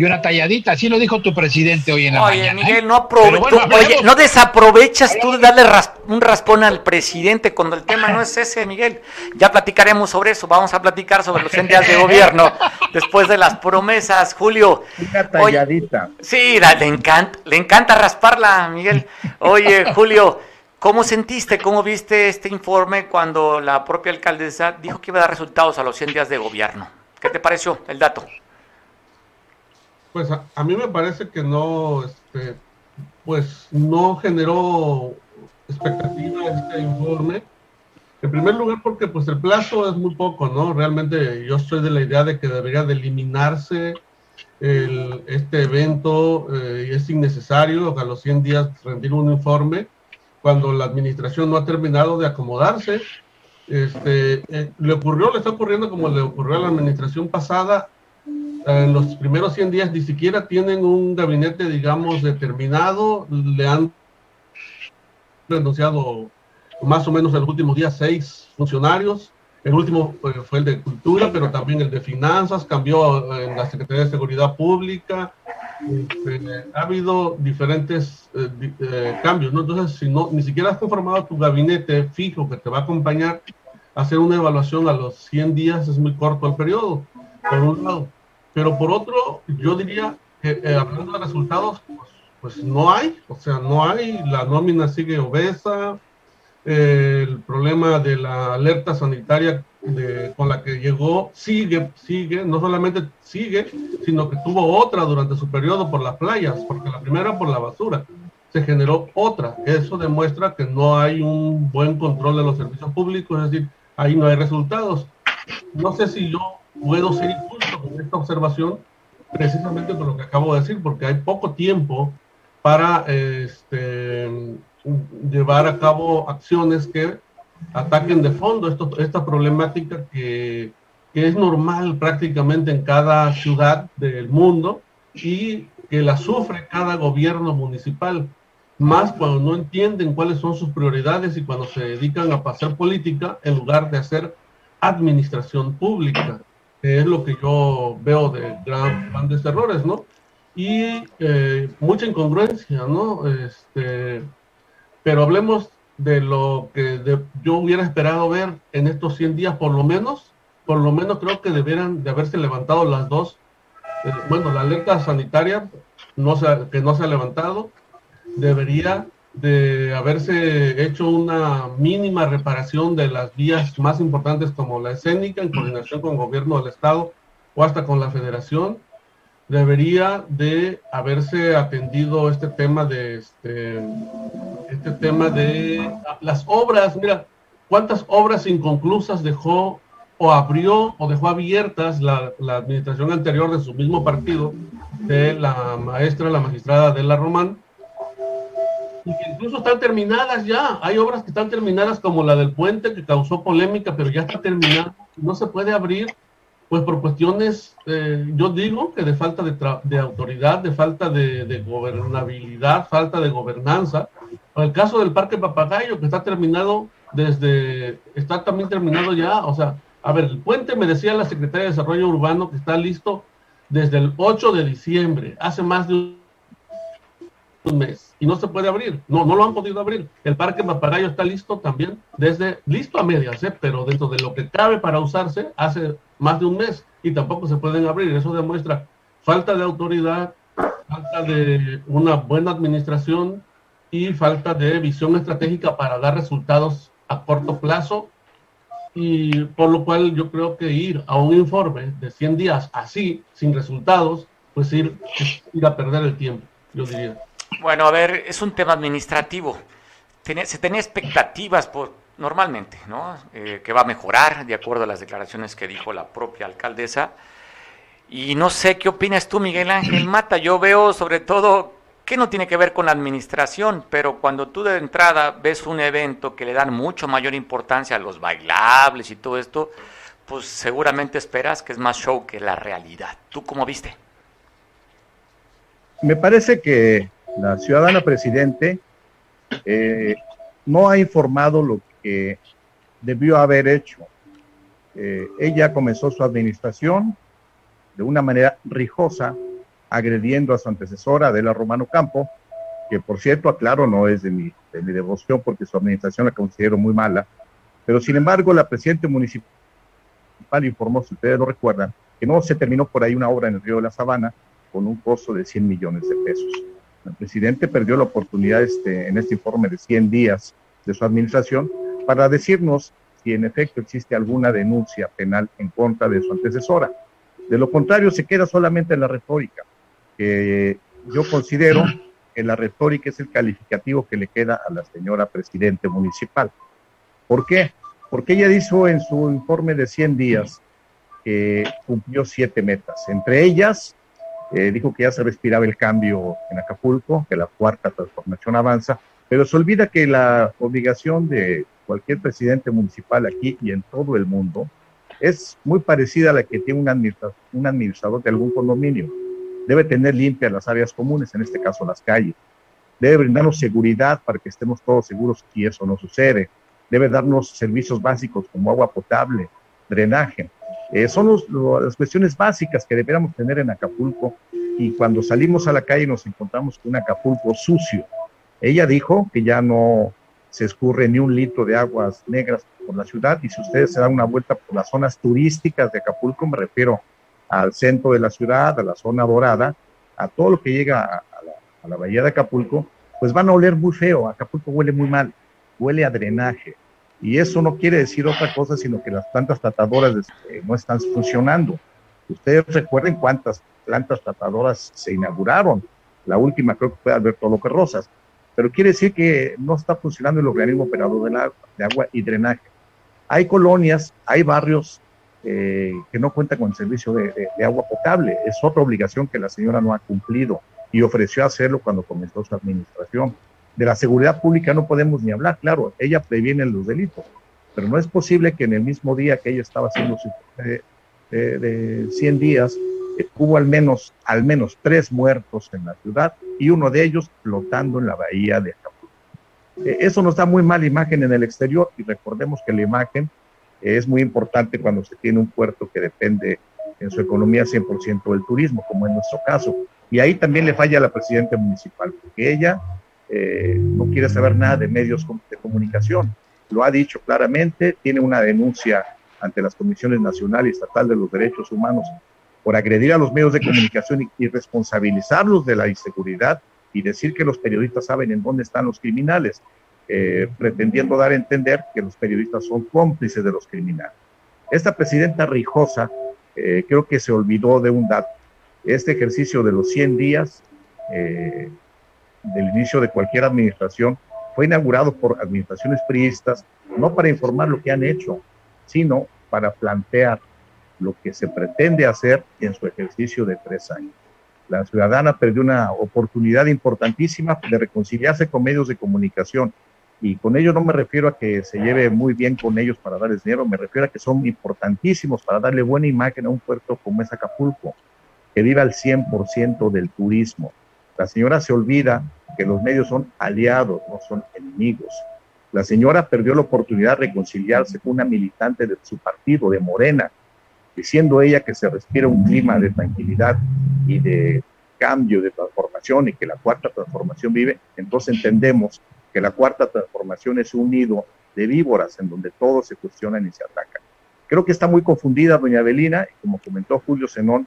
y una talladita. Así lo dijo tu presidente hoy en la oye, mañana. Miguel, ¿eh? no, oye, no desaprovechas tú de darle un raspón al presidente cuando el tema no es ese, Miguel. Ya platicaremos sobre eso. Vamos a platicar sobre los 100 días de gobierno después de las promesas, Julio. Una talladita. sí, le, encanta, le encanta rasparla, Miguel. Oye, Julio. ¿Cómo sentiste, cómo viste este informe cuando la propia alcaldesa dijo que iba a dar resultados a los 100 días de gobierno? ¿Qué te pareció el dato? Pues a, mí me parece que no, este, pues no generó expectativa este informe. En primer lugar, porque pues el plazo es muy poco, ¿no? Realmente yo estoy de la idea de que debería de eliminarse el, este evento eh, y es innecesario a los 100 días rendir un informe cuando la administración no ha terminado de acomodarse. Este, eh, le ocurrió, le está ocurriendo como le ocurrió a la administración pasada, en los primeros 100 días ni siquiera tienen un gabinete, digamos, determinado. Le han renunciado más o menos en los últimos días seis funcionarios. El último pues, fue el de Cultura, pero también el de Finanzas, cambió en la Secretaría de Seguridad Pública. Este, ha habido diferentes eh, eh, cambios. Entonces, si no, ni siquiera has conformado tu gabinete fijo que te va a acompañar, hacer una evaluación a los 100 días es muy corto el periodo, por un lado. Pero por otro, yo diría que eh, hablando de resultados, pues, pues, no hay, o sea, no hay, la nómina sigue obesa, el problema de la alerta sanitaria con la que llegó sigue, sigue, no solamente sigue, sino que tuvo otra durante su periodo por las playas, porque la primera por la basura, se generó otra. Eso demuestra que no hay un buen control de los servicios públicos, es decir, ahí no hay resultados. No sé si yo puedo ser injusto con esta observación precisamente por lo que acabo de decir, porque hay poco tiempo para este, llevar a cabo acciones que ataquen de fondo esta problemática que que es normal prácticamente en cada ciudad del mundo y que la sufre cada gobierno municipal, más cuando no entienden cuáles son sus prioridades y cuando se dedican a hacer política en lugar de hacer administración pública, que es lo que yo veo de grandes errores, ¿no? Y eh, mucha incongruencia, ¿no? Este, pero hablemos de lo que yo hubiera esperado ver en estos 100 días, por lo menos, por lo menos creo que debieran de haberse levantado las dos. Eh, bueno, la alerta sanitaria no se, que no se ha levantado, debería de haberse hecho una mínima reparación de las vías más importantes como la escénica en coordinación con el gobierno del estado o hasta con la federación debería de haberse atendido este tema de este, este tema de las obras. Mira, cuántas obras inconclusas dejó o abrió o dejó abiertas la, la administración anterior de su mismo partido, de la maestra, la magistrada de la Román, incluso están terminadas ya. Hay obras que están terminadas como la del puente que causó polémica, pero ya está terminada. No se puede abrir pues por cuestiones, eh, yo digo que de falta de, de autoridad, de falta de, gobernabilidad, falta de gobernanza. el caso del Parque Papagayo, que está terminado desde, está también terminado ya, o sea, a ver, el puente me decía la Secretaría de Desarrollo Urbano que está listo desde el 8 de diciembre, hace más de un mes, y no se puede abrir, no, no lo han podido abrir. El Parque Papagayo está listo también, desde, listo a medias, ¿eh? pero dentro de lo que cabe para usarse, hace más de un mes y tampoco se pueden abrir. Eso demuestra falta de autoridad, falta de una buena administración y falta de visión estratégica para dar resultados a corto plazo. Y por lo cual yo creo que ir a un informe de 100 días así, sin resultados, pues ir, ir a perder el tiempo, yo diría. Bueno, a ver, es un tema administrativo. Se tenía expectativas por normalmente, ¿no? Eh, que va a mejorar, de acuerdo a las declaraciones que dijo la propia alcaldesa. Y no sé qué opinas tú, Miguel Ángel Mata. Yo veo sobre todo que no tiene que ver con la administración, pero cuando tú de entrada ves un evento que le dan mucho mayor importancia a los bailables y todo esto, pues seguramente esperas que es más show que la realidad. ¿Tú cómo viste? Me parece que la ciudadana presidente eh, no ha informado lo que debió haber hecho. Eh, ella comenzó su administración de una manera rijosa, agrediendo a su antecesora, Adela Romano Campo, que por cierto, aclaro, no es de mi, de mi devoción porque su administración la considero muy mala, pero sin embargo la presidenta municipal informó, si ustedes lo recuerdan, que no se terminó por ahí una obra en el río de la Sabana con un costo de 100 millones de pesos. El presidente perdió la oportunidad este, en este informe de 100 días de su administración para decirnos si en efecto existe alguna denuncia penal en contra de su antecesora. De lo contrario, se queda solamente en la retórica, que yo considero que la retórica es el calificativo que le queda a la señora presidente municipal. ¿Por qué? Porque ella dijo en su informe de 100 días que cumplió siete metas. Entre ellas, eh, dijo que ya se respiraba el cambio en Acapulco, que la cuarta transformación avanza, pero se olvida que la obligación de cualquier presidente municipal aquí y en todo el mundo es muy parecida a la que tiene un administrador, un administrador de algún condominio. Debe tener limpias las áreas comunes, en este caso las calles. Debe brindarnos seguridad para que estemos todos seguros y eso no sucede. Debe darnos servicios básicos como agua potable, drenaje. Eh, son las cuestiones básicas que deberíamos tener en Acapulco y cuando salimos a la calle nos encontramos con Acapulco sucio, ella dijo que ya no se escurre ni un litro de aguas negras por la ciudad y si ustedes se dan una vuelta por las zonas turísticas de Acapulco, me refiero al centro de la ciudad, a la zona dorada, a todo lo que llega a, la, bahía de Acapulco, pues van a oler muy feo. Acapulco huele muy mal, huele a drenaje. Y eso no quiere decir otra cosa, sino que las plantas tratadoras este, no están funcionando. Ustedes recuerden cuántas plantas tratadoras se inauguraron. La última creo que fue Alberto López Rosas pero quiere decir que no está funcionando el organismo operador de agua y drenaje. Hay colonias, hay barrios eh, que no cuentan con el servicio de, agua potable. Es otra obligación que la señora no ha cumplido y ofreció hacerlo cuando comenzó su administración. De la seguridad pública no podemos ni hablar, claro, ella previene los delitos, pero no es posible que en el mismo día que ella estaba haciendo su de 100 días, eh, hubo al menos, al menos tres muertos en la ciudad y uno de ellos flotando en la bahía de Acapulco. Eh, eso nos da muy mala imagen en el exterior y recordemos que la imagen es muy importante cuando se tiene un puerto que depende en su economía 100% del turismo, como en nuestro caso. Y ahí también le falla a la presidenta municipal, porque ella eh, no quiere saber nada de medios de comunicación. Lo ha dicho claramente, tiene una denuncia ante las comisiones nacional y estatal de los derechos humanos por agredir a los medios de comunicación y, responsabilizarlos de la inseguridad y decir que los periodistas saben en dónde están los criminales, eh, pretendiendo dar a entender que los periodistas son cómplices de los criminales. Esta presidenta Rijosa eh, creo que se olvidó de un dato. Este ejercicio de los 100 días del inicio de cualquier administración fue inaugurado por administraciones priistas, no para informar lo que han hecho, sino para plantear lo que se pretende hacer en su ejercicio de tres años. La ciudadana perdió una oportunidad importantísima de reconciliarse con medios de comunicación. Y con ello no me refiero a que se lleve muy bien con ellos para darles dinero, me refiero a que son importantísimos para darle buena imagen a un puerto como es Acapulco, que vive al 100% del turismo. La señora se olvida que los medios son aliados, no son enemigos. La señora perdió la oportunidad de reconciliarse con una militante de su partido, de Morena, diciendo ella que se respira un clima de tranquilidad y de cambio, de transformación y que la cuarta transformación vive, entonces entendemos que la cuarta transformación es un nido de víboras en donde todos se cuestionan y se atacan. Creo que está muy confundida doña Avelina y como comentó Julio Zenón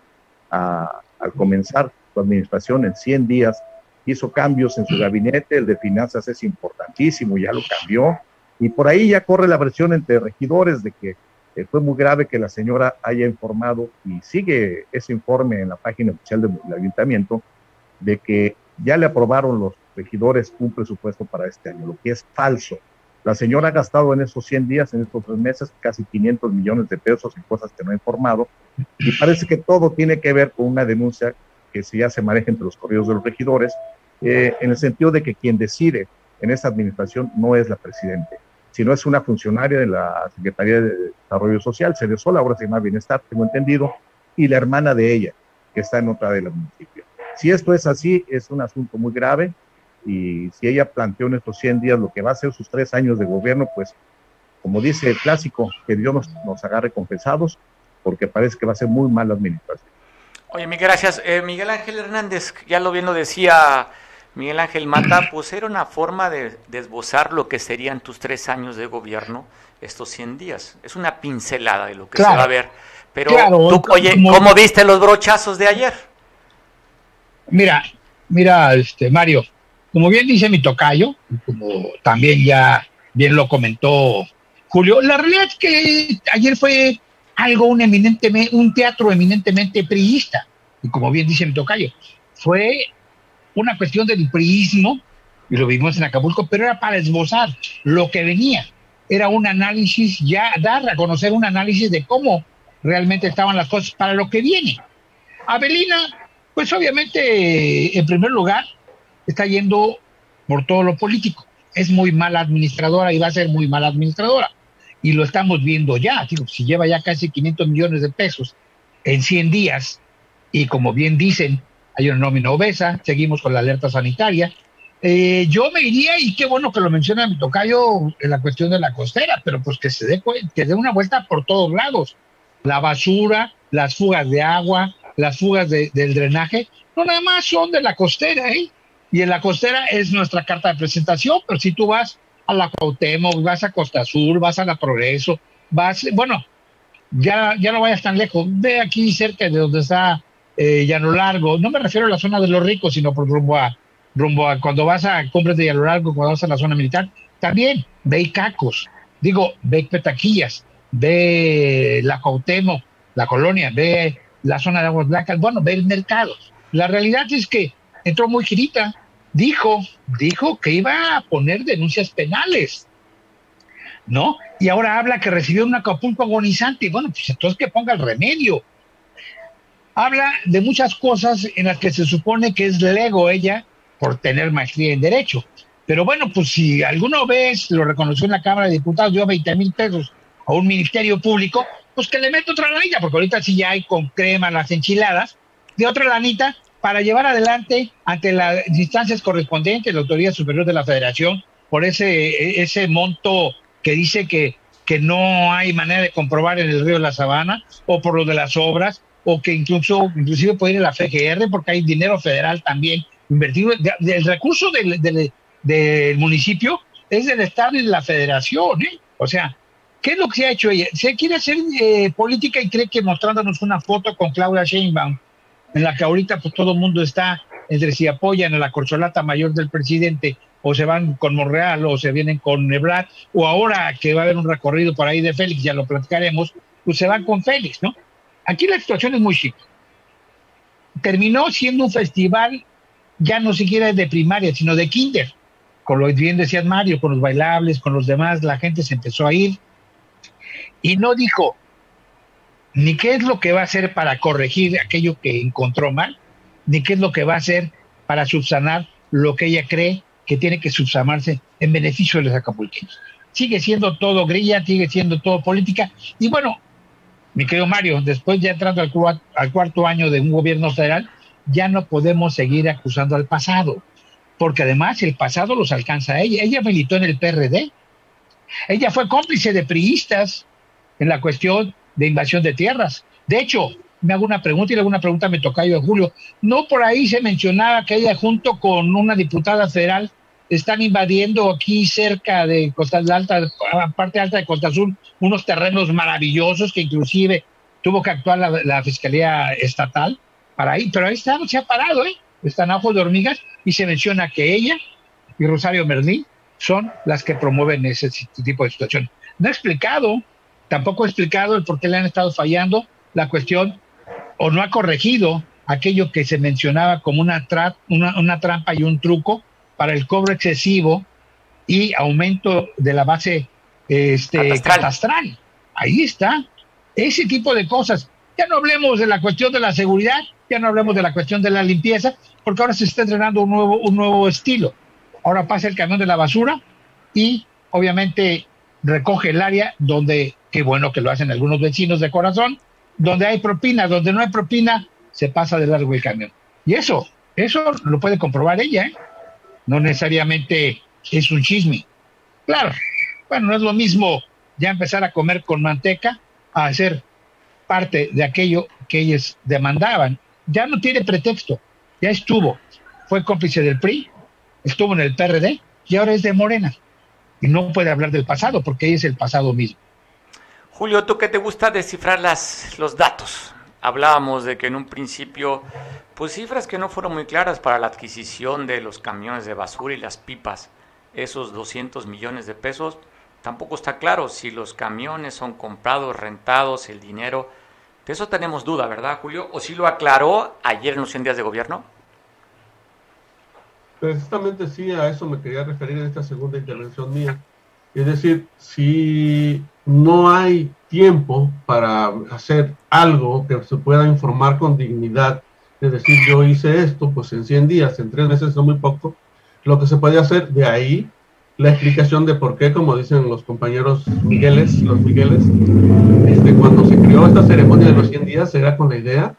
al comenzar su administración en 100 días, hizo cambios en su gabinete, el de finanzas es importantísimo, ya lo cambió, y por ahí ya corre la versión entre regidores de que eh, fue muy grave que la señora haya informado, y sigue ese informe en la página oficial del ayuntamiento, de que ya le aprobaron los regidores un presupuesto para este año, lo que es falso. La señora ha gastado en esos 100 días, en estos tres meses, casi 500 millones de pesos en cosas que no ha informado, y parece que todo tiene que ver con una denuncia que si ya se maneja entre los correos de los regidores, eh, en el sentido de que quien decide en esta administración no es la presidente, sino es una funcionaria de la Secretaría de Desarrollo Social, se sola, ahora se llama Bienestar, tengo entendido, y la hermana de ella, que está en otra de los municipios. Si esto es así, es un asunto muy grave, y si ella planteó en estos 100 días lo que va a ser sus tres años de gobierno, pues, como dice el clásico, que Dios nos, agarre confesados, porque parece que va a ser muy mala administración. Oye, Miguel, gracias. Eh, Miguel Ángel Hernández, ya lo bien lo decía Miguel Ángel Mata, pues era una forma de, desbozar lo que serían tus tres años de gobierno, estos 100 días. Es una pincelada de lo que se va a ver. Pero tú, oye, ¿cómo viste los brochazos de ayer? Mira, mira, este Mario, como bien dice mi tocayo, como también ya bien lo comentó Julio, la realidad es que ayer fue algo un, eminentemente, un teatro eminentemente priista. Y como bien dice mi tocayo, fue una cuestión del priismo, y lo vimos en Acapulco, pero era para esbozar lo que venía. Era un análisis, ya dar a conocer un análisis de cómo realmente estaban las cosas para lo que viene. Avelina, pues obviamente, en primer lugar, está yendo por todo lo político. Es muy mala administradora y va a ser muy mala administradora y lo estamos viendo ya. si lleva ya casi 500 millones de pesos en 100 días, y como bien dicen, hay una nómina obesa, seguimos con la alerta sanitaria. Eh, yo me iría, y qué bueno que lo menciona mi tocayo en la cuestión de la costera, pero pues que se dé, que dé una vuelta por todos lados. La basura, las fugas de agua, las fugas del drenaje, no nada más son de la costera, ¿eh? Y en la costera es nuestra carta de presentación, pero si tú vas a la Cuauhtémoc, vas a Costa Azul, vas a la Progreso, vas, bueno, ya, ya no vayas tan lejos, ve aquí cerca de donde está eh, Llano Largo, no me refiero a la zona de los ricos, sino por rumbo a, rumbo a cuando vas a compras de Llano Largo, cuando vas a la zona militar, también ve Icacos, digo, ve Petaquillas, ve la Cuauhtémoc, la colonia, ve la zona de aguas blancas, bueno, ve mercados. La realidad es que entró muy girita, dijo, dijo que iba a poner denuncias penales, ¿no? Y ahora habla que recibió un Acapulco agonizante. Bueno, pues entonces que ponga el remedio. Habla de muchas cosas en las que se supone que es lego ella por tener maestría en Derecho. Pero bueno, pues si alguna vez lo reconoció en la Cámara de Diputados, dio 20 mil pesos a un ministerio público, pues que le mete otra lanita, porque ahorita sí ya hay con crema las enchiladas, de otra lanita para llevar adelante ante las instancias correspondientes, la Autoridad Superior de la Federación, por ese, ese monto que dice que, que no hay manera de comprobar en el río de la Sabana, o por lo de las obras, o que incluso inclusive puede ir a la FGR, porque hay dinero federal también invertido. El recurso del, del, del municipio es del Estado y de la Federación, ¿eh? O sea, ¿qué es lo que se ha hecho ella? Se quiere hacer eh, política y cree que mostrándonos una foto con Claudia Sheinbaum, en la que ahorita pues todo el mundo está entre si apoyan a la corcholata mayor del presidente o se van con Monreal o se vienen con Ebrard o ahora que va a haber un recorrido por ahí de Félix, ya lo platicaremos, pues se van con Félix, ¿no? Aquí la situación es muy chica. Terminó siendo un festival ya no siquiera de primaria, sino de kinder con lo bien decía Mario, con los bailables, con los demás, la gente se empezó a ir y no dijo ni qué es lo que va a hacer para corregir aquello que encontró mal, ni qué es lo que va a hacer para subsanar lo que ella cree que tiene que subsanarse en beneficio de los acapulqueños. Sigue siendo todo grilla, sigue siendo todo política. Y bueno, mi querido Mario, después ya entrando al, al cuarto año de un gobierno federal, ya no podemos seguir acusando al pasado porque además el pasado los alcanza a ella. Ella militó en el PRD. Ella fue cómplice de priistas en la cuestión de invasión de tierras. De hecho, me hago una pregunta y le una pregunta me toca yo de Julio. No por ahí se mencionaba que ella junto con una diputada federal están invadiendo aquí cerca de Costa Alta, parte alta de Costa Azul, unos terrenos maravillosos que inclusive tuvo que actuar la, la Fiscalía Estatal para ahí, pero ahí está, se ha parado, ¿eh? están a ojos de hormigas y se menciona que ella y Rosario Merlín son las que promueven ese tipo de situación. No ha explicado, tampoco ha explicado el por qué le han estado fallando la cuestión o no ha corregido aquello que se mencionaba como una, una, trampa y un truco para el cobro excesivo y aumento de la base este, catastral. Ahí está. Ese tipo de cosas. Ya no hablemos de la cuestión de la seguridad, ya no hablemos de la cuestión de la limpieza, porque ahora se está entrenando un nuevo, un nuevo estilo. Ahora pasa el camión de la basura y obviamente recoge el área donde, qué bueno que lo hacen algunos vecinos de corazón, donde hay propina, donde no hay propina, se pasa de largo el camión. Y eso, eso lo puede comprobar ella, ¿eh? no necesariamente es un chisme. Claro, bueno, no es lo mismo ya empezar a comer con manteca a hacer parte de aquello que ellos demandaban ya no tiene pretexto, ya estuvo, fue cómplice del PRI, estuvo en el PRD y ahora es de Morena. Y no puede hablar del pasado porque es el pasado mismo. Julio, ¿tú qué te gusta descifrar las, los datos? Hablábamos de que en un principio, pues cifras que no fueron muy claras para la adquisición de los camiones de basura y las pipas, esos 200 millones de pesos, tampoco está claro si los camiones son comprados, rentados, el dinero de eso tenemos duda, ¿verdad, Julio? ¿O si lo aclaró ayer en los 100 días de gobierno? Precisamente sí, a eso me quería referir en esta segunda intervención mía. Es decir, si no hay tiempo para hacer algo que se pueda informar con dignidad, es decir, yo hice esto, pues en 100 días, en tres meses son muy poco, lo que se puede hacer de ahí la explicación de por qué, como dicen los compañeros Migueles, los Migueles, este, cuando se creó esta ceremonia de los 100 días era con la idea,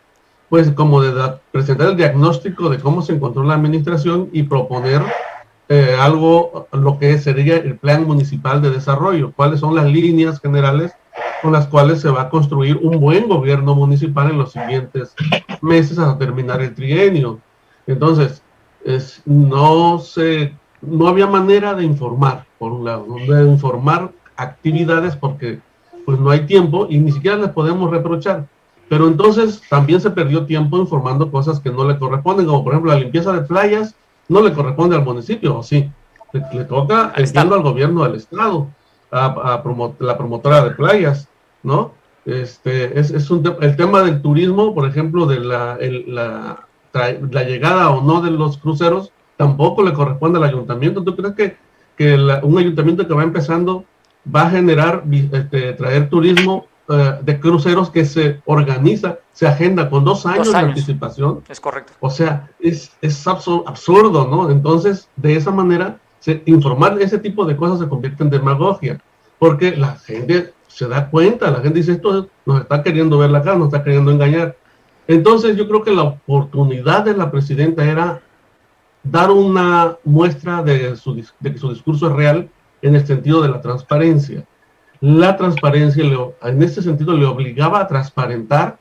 pues como de presentar el diagnóstico de cómo se encontró la administración y proponer eh, algo, lo que sería el plan municipal de desarrollo, cuáles son las líneas generales con las cuales se va a construir un buen gobierno municipal en los siguientes meses hasta terminar el trienio. Entonces, es, no se no había manera de informar, por un lado, de informar actividades porque pues no hay tiempo y ni siquiera les podemos reprochar. Pero entonces también se perdió tiempo informando cosas que no le corresponden, como por ejemplo la limpieza de playas, no le corresponde al municipio, sí, le, toca al gobierno del estado, a, la promotora de playas, ¿no? Este, es, es un el tema del turismo, por ejemplo, de la, la, la llegada o no de los cruceros, tampoco le corresponde al ayuntamiento. ¿Tú crees que, que un ayuntamiento que va empezando va a generar, este, traer turismo eh, de cruceros que se organiza, se agenda con dos años, de anticipación? Es correcto. O sea, es, es absurdo, ¿no? Entonces, de esa manera, se, informar ese tipo de cosas se convierte en demagogia, porque la gente se da cuenta, la gente dice, esto nos está queriendo ver la cara, nos está queriendo engañar. Entonces yo creo que la oportunidad de la presidenta era dar una muestra de, su, de que su discurso es real en el sentido de la transparencia. La transparencia en este sentido le obligaba a transparentar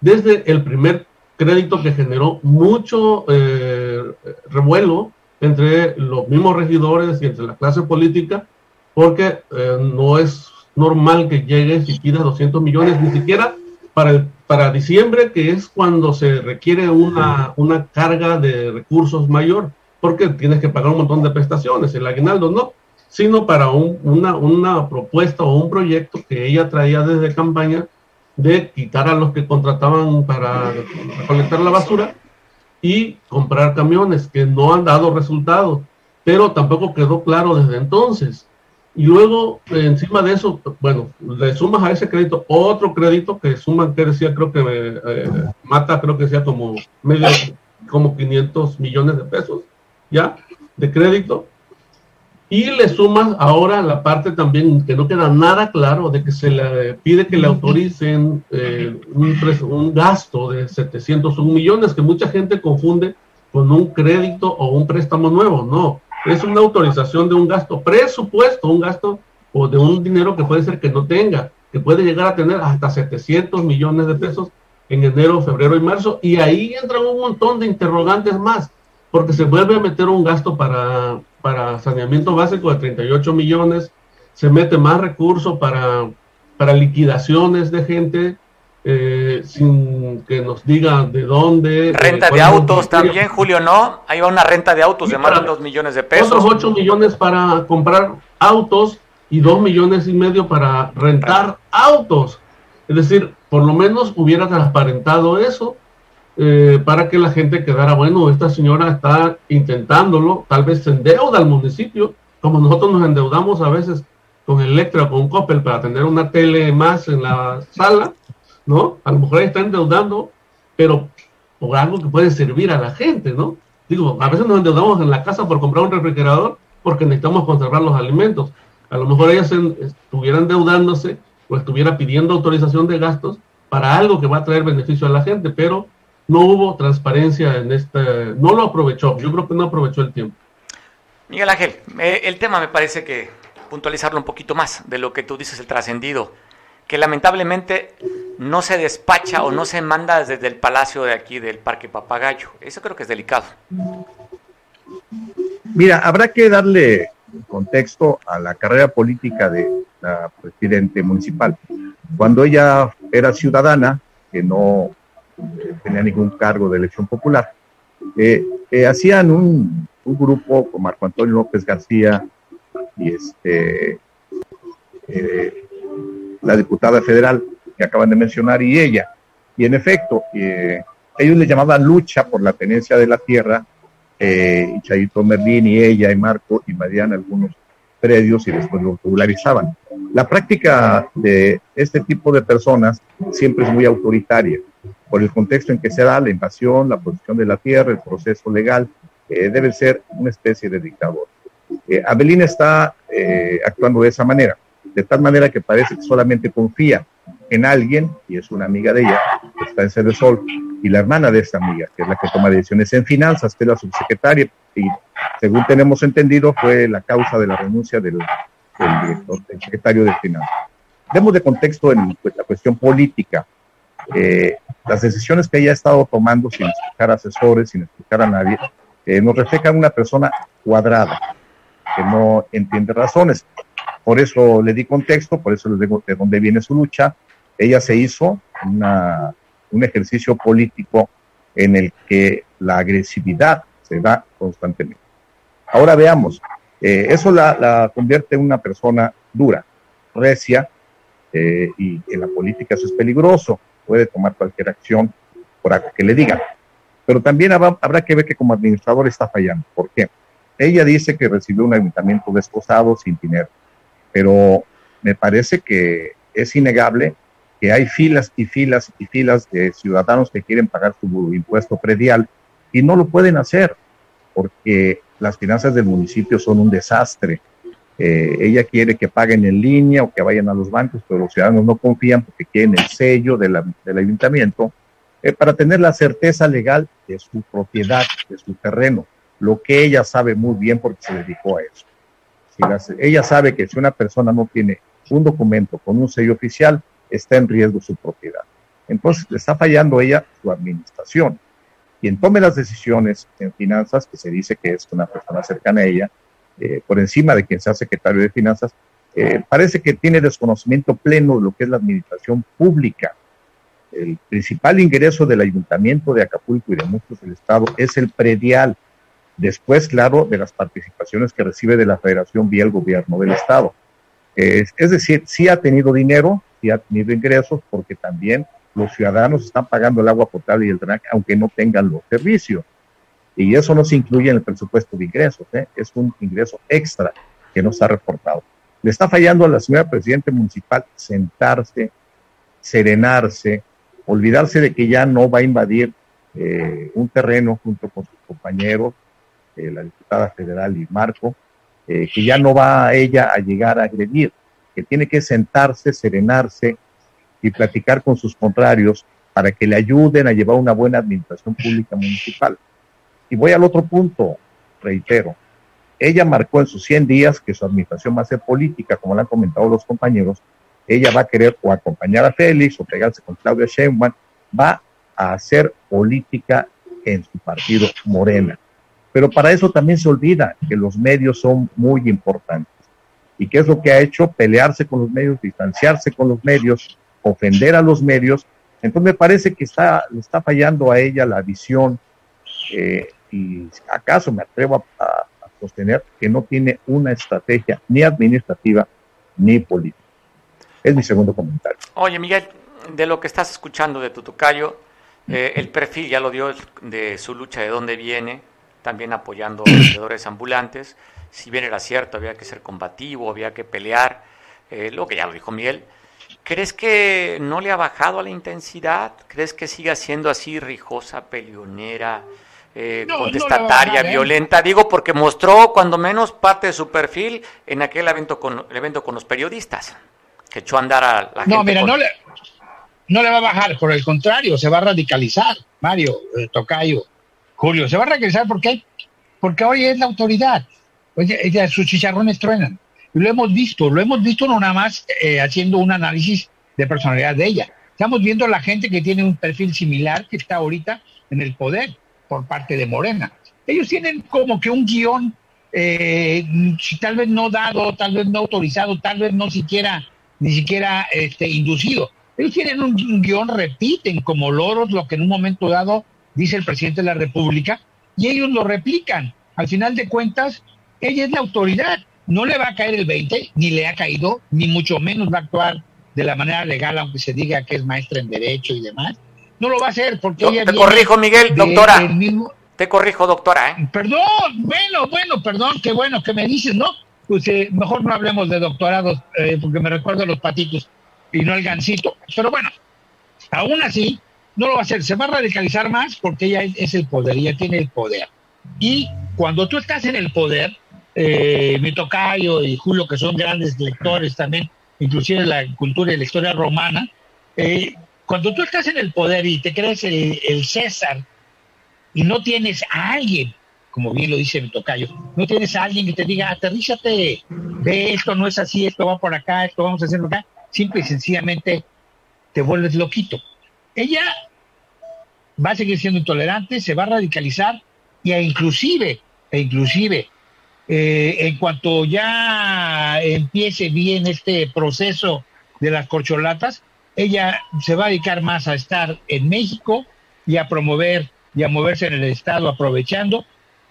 desde el primer crédito que generó mucho eh, revuelo entre los mismos regidores y entre la clase política, porque eh, no es normal que llegue si pidas 200 millones, ni siquiera para, para diciembre, que es cuando se requiere una, una carga de recursos mayor, porque tienes que pagar un montón de prestaciones, el aguinaldo no, sino para una, una propuesta o un proyecto que ella traía desde campaña de quitar a los que contrataban para recolectar la basura y comprar camiones que no han dado resultados, pero tampoco quedó claro desde entonces. Y luego, encima de eso, bueno, le sumas a ese crédito otro crédito que suma, que decía, creo que eh, mata, creo que sea como medio, como 500 millones de pesos, ¿ya? De crédito. Y le sumas ahora la parte también que no queda nada claro de que se le pide que le autoricen eh, un, un, gasto de 701 millones, que mucha gente confunde con un crédito o un préstamo nuevo. No, es una autorización de un gasto presupuesto, un gasto o de un dinero que puede ser que no tenga, que puede llegar a tener hasta 700 millones de pesos en enero, febrero y marzo. Y ahí entran un montón de interrogantes más, porque se vuelve a meter un gasto para para saneamiento básico de 38 millones, se mete más recursos para, para liquidaciones de gente, eh, sin que nos diga de dónde. Renta de autos también, Julio, ¿no? Ahí va una renta de autos de más de 2 millones de pesos. Otros 8 millones para comprar autos y 2 millones y medio para rentar autos. Es decir, por lo menos hubiera transparentado eso eh, para que la gente quedara, bueno, esta señora está intentándolo, tal vez se endeuda al municipio, como nosotros nos endeudamos a veces con Electra con Coppel para tener una tele más en la sala, ¿no? A lo mejor está endeudando, pero por algo que puede servir a la gente, ¿no? Digo, a veces nos endeudamos en la casa por comprar un refrigerador porque necesitamos conservar los alimentos. A lo mejor ella estuviera endeudándose o estuviera pidiendo autorización de gastos para algo que va a traer beneficio a la gente, pero no hubo transparencia en este, no lo aprovechó, yo creo que no aprovechó el tiempo. Miguel Ángel, el tema me parece que puntualizarlo un poquito más de lo que tú dices, el trascendido, que lamentablemente no se despacha o no se manda desde el palacio de aquí del Parque Papagayo. Eso creo que es delicado. Mira, habrá que darle contexto a la carrera política de la presidente municipal. Cuando ella era ciudadana, que no tenía ningún cargo de elección popular. Eh, eh, hacían un, grupo con Marco Antonio López García y este, eh, la diputada federal que acaban de mencionar y ella. Y en efecto, ellos le llamaban lucha por la tenencia de la tierra, y Chayito Merlín y ella y Marco invadían algunos predios y después lo popularizaban. La práctica de este tipo de personas siempre es muy autoritaria por el contexto en que se da la invasión, la posición de la tierra, el proceso legal, eh, debe ser una especie de dictador. Eh, Abelín está eh, actuando de esa manera, de tal manera que parece que solamente confía en alguien, y es una amiga de ella, que está en Sede Sol, y la hermana de esta amiga, que es la que toma decisiones en finanzas, que es la subsecretaria, y según tenemos entendido, fue la causa de la renuncia del, del secretario de finanzas. Demos de contexto pues, la cuestión política. Eh, las decisiones que ella ha estado tomando sin escuchar asesores, sin escuchar a nadie, eh, nos reflejan una persona cuadrada, que no entiende razones. Por eso le di contexto, por eso les digo de dónde viene su lucha. Ella se hizo un ejercicio político en el que la agresividad se da constantemente. Ahora veamos, eh, eso la, convierte en una persona dura, recia, y en la política eso es peligroso puede tomar cualquier acción por algo que le digan. Pero también habrá, que ver que como administrador está fallando. ¿Por qué? Ella dice que recibió un ayuntamiento desposado sin dinero, pero me parece que es innegable que hay filas y filas y filas de ciudadanos que quieren pagar su impuesto predial y no lo pueden hacer porque las finanzas del municipio son un desastre. Eh, ella quiere que paguen en línea o que vayan a los bancos, pero los ciudadanos no confían porque quieren el sello del ayuntamiento eh, para tener la certeza legal de su propiedad, de su terreno, lo que ella sabe muy bien porque se dedicó a eso. ella sabe que si una persona no tiene un documento con un sello oficial, está en riesgo su propiedad. Entonces le está fallando ella su administración. Quien tome las decisiones en finanzas, que se dice que es una persona cercana a ella, eh, por encima de quien sea secretario de finanzas, eh, parece que tiene desconocimiento pleno de lo que es la administración pública el principal ingreso del ayuntamiento de Acapulco y de muchos del estado es el predial. Después, claro, de las participaciones que recibe de la federación vía el gobierno del estado. Es, decir, sí ha tenido dinero, sí ha tenido ingresos, porque también los ciudadanos están pagando el agua potable y el drenaje, aunque no tengan los servicios. Y eso no se incluye en el presupuesto de ingresos, ¿eh? es un ingreso extra que no está reportado. Le está fallando a la señora presidente municipal sentarse, serenarse, olvidarse de que ya no va a invadir eh, un terreno junto con sus compañeros, eh, la diputada federal y Marco, eh, que ya no va ella a llegar a agredir, que tiene que sentarse, serenarse y platicar con sus contrarios para que le ayuden a llevar una buena administración pública municipal. Y voy al otro punto, reitero, ella marcó en sus 100 días que su administración va a ser política, como le han comentado los compañeros, ella va a querer o acompañar a Félix o pegarse con Claudia Sheinbaum, va a hacer política en su partido Morena. Pero para eso también se olvida que los medios son muy importantes. ¿Y qué es lo que ha hecho? Pelearse con los medios, distanciarse con los medios, ofender a los medios. Entonces me parece que está, le está fallando a ella la visión eh, y acaso me atrevo a sostener que no tiene una estrategia ni administrativa ni política. Es mi segundo comentario. Oye, Miguel, de lo que estás escuchando de tu tocayo, eh, el perfil ya lo dio de su lucha, de dónde viene, también apoyando a vendedores ambulantes. Si bien era cierto, había que ser combativo, había que pelear, eh, lo que ya lo dijo Miguel. ¿Crees que no le ha bajado a la intensidad? ¿Crees que siga siendo así rijosa, peleonera, eh, contestataria, violenta? Digo, porque mostró cuando menos parte de su perfil en aquel evento con, el evento con los periodistas que echó a andar a la no, mira, no, le, no le va a bajar, por el contrario, se va a radicalizar, Mario, eh, Tocayo, Julio, se va a radicalizar porque, porque hoy es la autoridad, Oye, sus chicharrones truenan. Y lo hemos visto, lo hemos visto no nada más eh, haciendo un análisis de personalidad de ella. Estamos viendo a la gente que tiene un perfil similar que está ahorita en el poder por parte de Morena. Ellos tienen como que un guion, eh, tal vez no dado, tal vez no autorizado, tal vez no siquiera ni siquiera este, inducido. Ellos tienen un, guion, repiten como loros lo que en un momento dado dice el presidente de la República y ellos lo replican. Al final de cuentas, ella es la autoridad. No le va a caer el 20, ni le ha caído, ni mucho menos va a actuar de la manera legal, aunque se diga que es maestra en Derecho y demás. No lo va a hacer porque ella. Te corrijo, Miguel, doctora. Te corrijo, doctora. ¿eh? Perdón, bueno, bueno, perdón, qué bueno que me dices, ¿no? pues eh, mejor no hablemos de doctorados, eh, porque me recuerdo los patitos y no el gancito. Pero bueno, aún así, no lo va a hacer, se va a radicalizar más porque ella es, el poder, ella tiene el poder. Y cuando tú estás en el poder, eh, mi tocayo y Julio, que son grandes lectores también, inclusive la cultura y la historia romana, eh, cuando tú estás en el poder y te crees el, César y no tienes a alguien como bien lo dice mi tocayo, no tienes a alguien que te diga, aterrízate, ve esto no es así, esto va por acá, esto vamos a hacerlo acá, simple y sencillamente te vuelves loquito. Ella va a seguir siendo intolerante, se va a radicalizar y e inclusive, e inclusive, eh, en cuanto ya empiece bien este proceso de las corcholatas, ella se va a dedicar más a estar en México y a promover y a moverse en el Estado aprovechando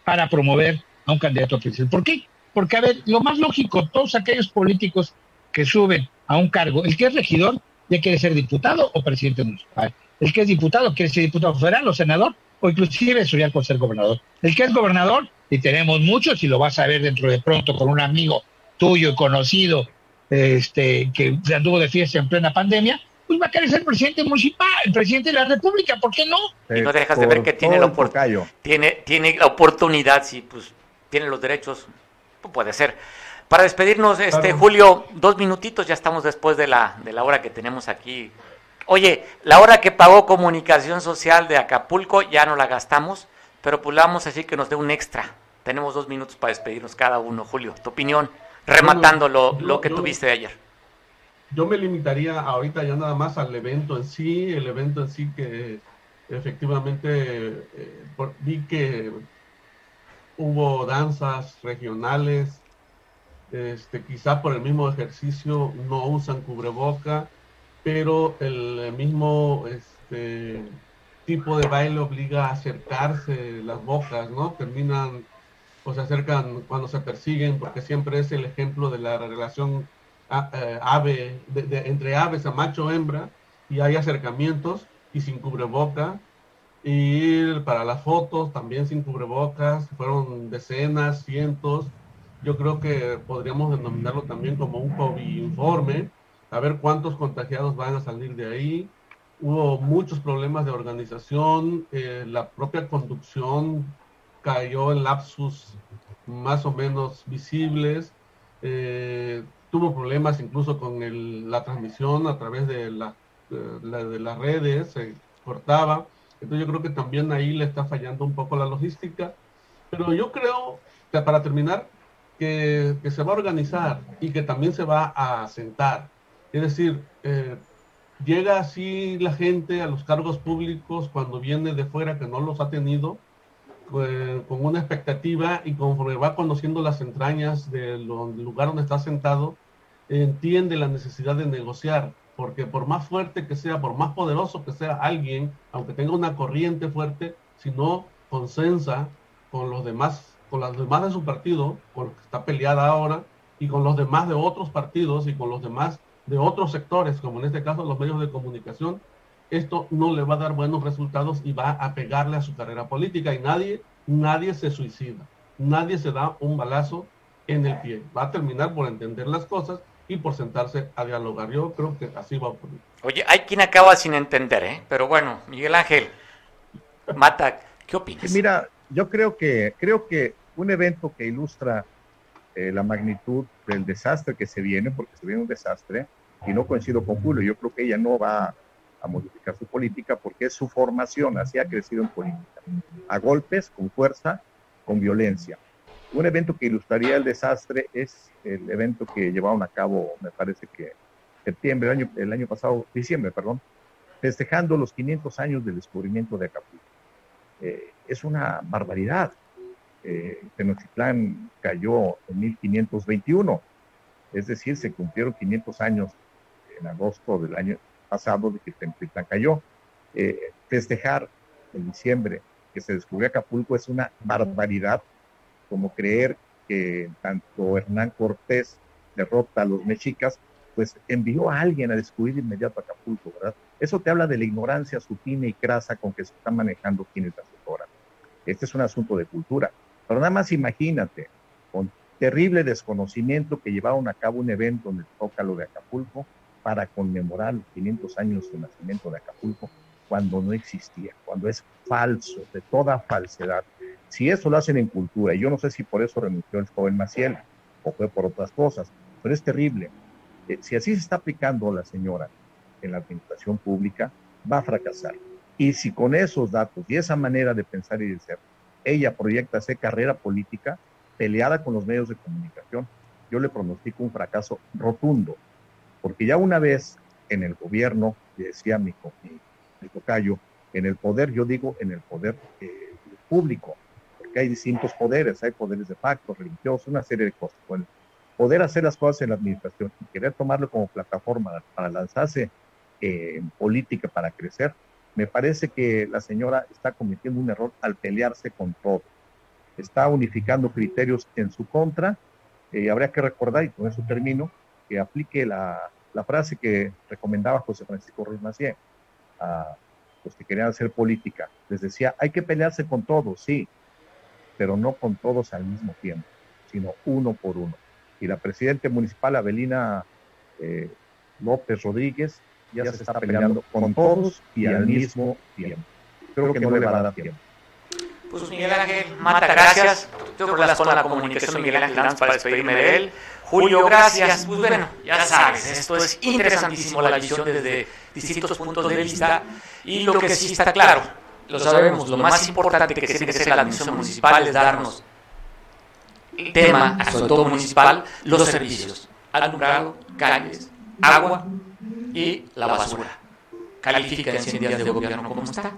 para promover a un candidato a presidente. ¿Por qué? Porque, a ver, lo más lógico, todos aquellos políticos que suben a un cargo, el que es regidor ya quiere ser diputado o presidente municipal. El que es diputado quiere ser diputado federal o senador o inclusive estudiar por ser gobernador. El que es gobernador, y tenemos muchos, y lo vas a ver dentro de pronto con un amigo tuyo y conocido este, que anduvo de fiesta en plena pandemia, pues va a querer ser presidente municipal, el presidente de la República, ¿por qué no? Y no dejas de ver que tiene la, tiene, tiene la oportunidad, si pues tiene los derechos, pues puede ser. Para despedirnos, este Julio, dos minutitos, ya estamos después de la, de la hora que tenemos aquí. Oye, la hora que pagó Comunicación Social de Acapulco ya no la gastamos, pero pues vamos a decir que nos dé un extra. Tenemos dos minutos para despedirnos cada uno. Julio, tu opinión, rematando lo, lo que tuviste de ayer. Yo me limitaría ahorita ya nada más al evento en sí, el evento en sí que efectivamente eh, vi que hubo danzas regionales, este, quizá por el mismo ejercicio no usan cubreboca, pero el mismo este, tipo de baile obliga a acercarse las bocas, ¿no? Terminan o se acercan cuando se persiguen, porque siempre es el ejemplo de la relación eh, ave, entre aves a macho-hembra, y hay acercamientos y sin cubreboca. Y para las fotos también sin cubrebocas, fueron decenas, cientos, yo creo que podríamos denominarlo también como un COVID informe, a ver cuántos contagiados van a salir de ahí. Hubo muchos problemas de organización, eh, la propia conducción cayó en lapsus más o menos visibles, eh, tuvo problemas incluso con el, la transmisión a través de, la, de las redes, se cortaba. Entonces yo creo que también ahí le está fallando un poco la logística. Pero yo creo, que para terminar, que, se va a organizar y que también se va a sentar. Es decir, eh, llega así la gente a los cargos públicos cuando viene de fuera que no los ha tenido, pues, con una expectativa y conforme va conociendo las entrañas del lugar donde está sentado, entiende la necesidad de negociar, porque por más fuerte que sea, por más poderoso que sea alguien, aunque tenga una corriente fuerte, si no consensa con los demás con las demás de su partido, con los que está peleada ahora, y con los demás de otros partidos y con los demás de otros sectores, como en este caso los medios de comunicación, esto no le va a dar buenos resultados y va a pegarle a su carrera política y nadie, nadie se suicida, nadie se da un balazo en el pie, va a terminar por entender las cosas y por sentarse a dialogar. Yo creo que así va a ocurrir. Oye, hay quien acaba sin entender, ¿eh? Pero bueno, Miguel Ángel, Mata, ¿qué opinas? Mira, yo creo que, creo que un evento que ilustra eh, la magnitud del desastre que se viene, porque se viene un desastre, y no coincido con Julio, yo creo que ella no va a modificar su política porque es su formación, así ha crecido en política, a golpes, con fuerza, con violencia. Un evento que ilustraría el desastre es el evento que llevaron a cabo, me parece que septiembre, el año, pasado, diciembre, perdón, festejando los 500 años del descubrimiento de Acapulco. Eh, es una barbaridad eh, Tenochtitlán cayó en 1521, es decir, se cumplieron 500 años en agosto del año pasado de que Tenochtitlán cayó. Eh, festejar en diciembre que se descubrió Acapulco es una barbaridad, como creer que tanto Hernán Cortés derrota a los mexicas, pues envió a alguien a descubrir inmediato Acapulco, ¿verdad? Eso te habla de la ignorancia supina y crasa con que se está manejando quienes asesoran. Este es un asunto de cultura. Pero nada más imagínate, con terrible desconocimiento que llevaron a cabo un evento en el Zócalo de Acapulco para conmemorar los 500 años de nacimiento de Acapulco, cuando no existía, cuando es falso, de toda falsedad. Si eso lo hacen en cultura, y yo no sé si por eso renunció el joven Maciel o fue por otras cosas, pero es terrible. Eh, si así se está aplicando la señora en la administración pública, va a fracasar. Y si con esos datos y esa manera de pensar y de ser ella proyecta hacer carrera política peleada con los medios de comunicación, yo le pronostico un fracaso rotundo, porque ya una vez en el gobierno, decía mi, mi, tocayo, en el poder, yo digo en el poder eh, público, porque hay distintos poderes, hay poderes de facto, religiosos, una serie de cosas. Bueno, poder hacer las cosas en la administración y querer tomarlo como plataforma para lanzarse eh, en política para crecer, me parece que la señora está cometiendo un error al pelearse con todo. Está unificando criterios en su contra. Eh, habría que recordar, y con eso termino, que aplique la, frase que recomendaba José Francisco Ruiz Macié a los que querían hacer política. Les decía, hay que pelearse con todos, sí, pero no con todos al mismo tiempo, sino uno por uno. Y la presidenta municipal, Abelina eh, López Rodríguez, ya, se está peleando con todos y al mismo tiempo. Creo que no le va a dar tiempo. Pues Miguel Ángel Mata, gracias. Yo con la comunicación Miguel Ángel Lanz para despedirme de él. Julio, gracias. Pues bueno, ya sabes, esto es interesantísimo la visión desde distintos puntos de vista y lo que sí está claro, lo sabemos, lo más importante que tiene que ser la administración municipal es darnos tema, sobre todo municipal, los servicios, alumbrado, calles, agua y la basura. Califica en 100 días de gobierno como está.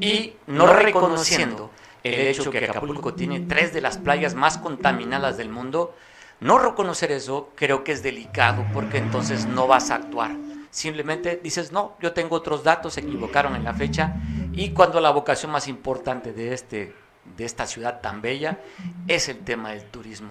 Y no reconociendo el hecho que Acapulco tiene tres de las playas más contaminadas del mundo, no reconocer eso creo que es delicado porque entonces no vas a actuar. Simplemente dices, no, yo tengo otros datos, se equivocaron en la fecha y cuando la vocación más importante de, este, de esta ciudad tan bella es el tema del turismo.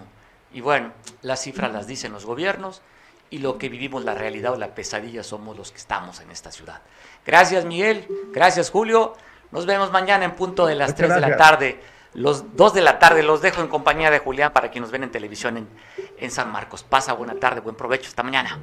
Y bueno, las cifras las dicen los gobiernos y lo que vivimos, la realidad o la pesadilla, somos los que estamos en esta ciudad. Gracias Miguel, gracias Julio. Nos vemos mañana en punto de las 3 de la tarde. Los 2 de la tarde los dejo en compañía de Julián para que nos ven en televisión en, en San Marcos. Pasa buena tarde, buen provecho. Hasta mañana.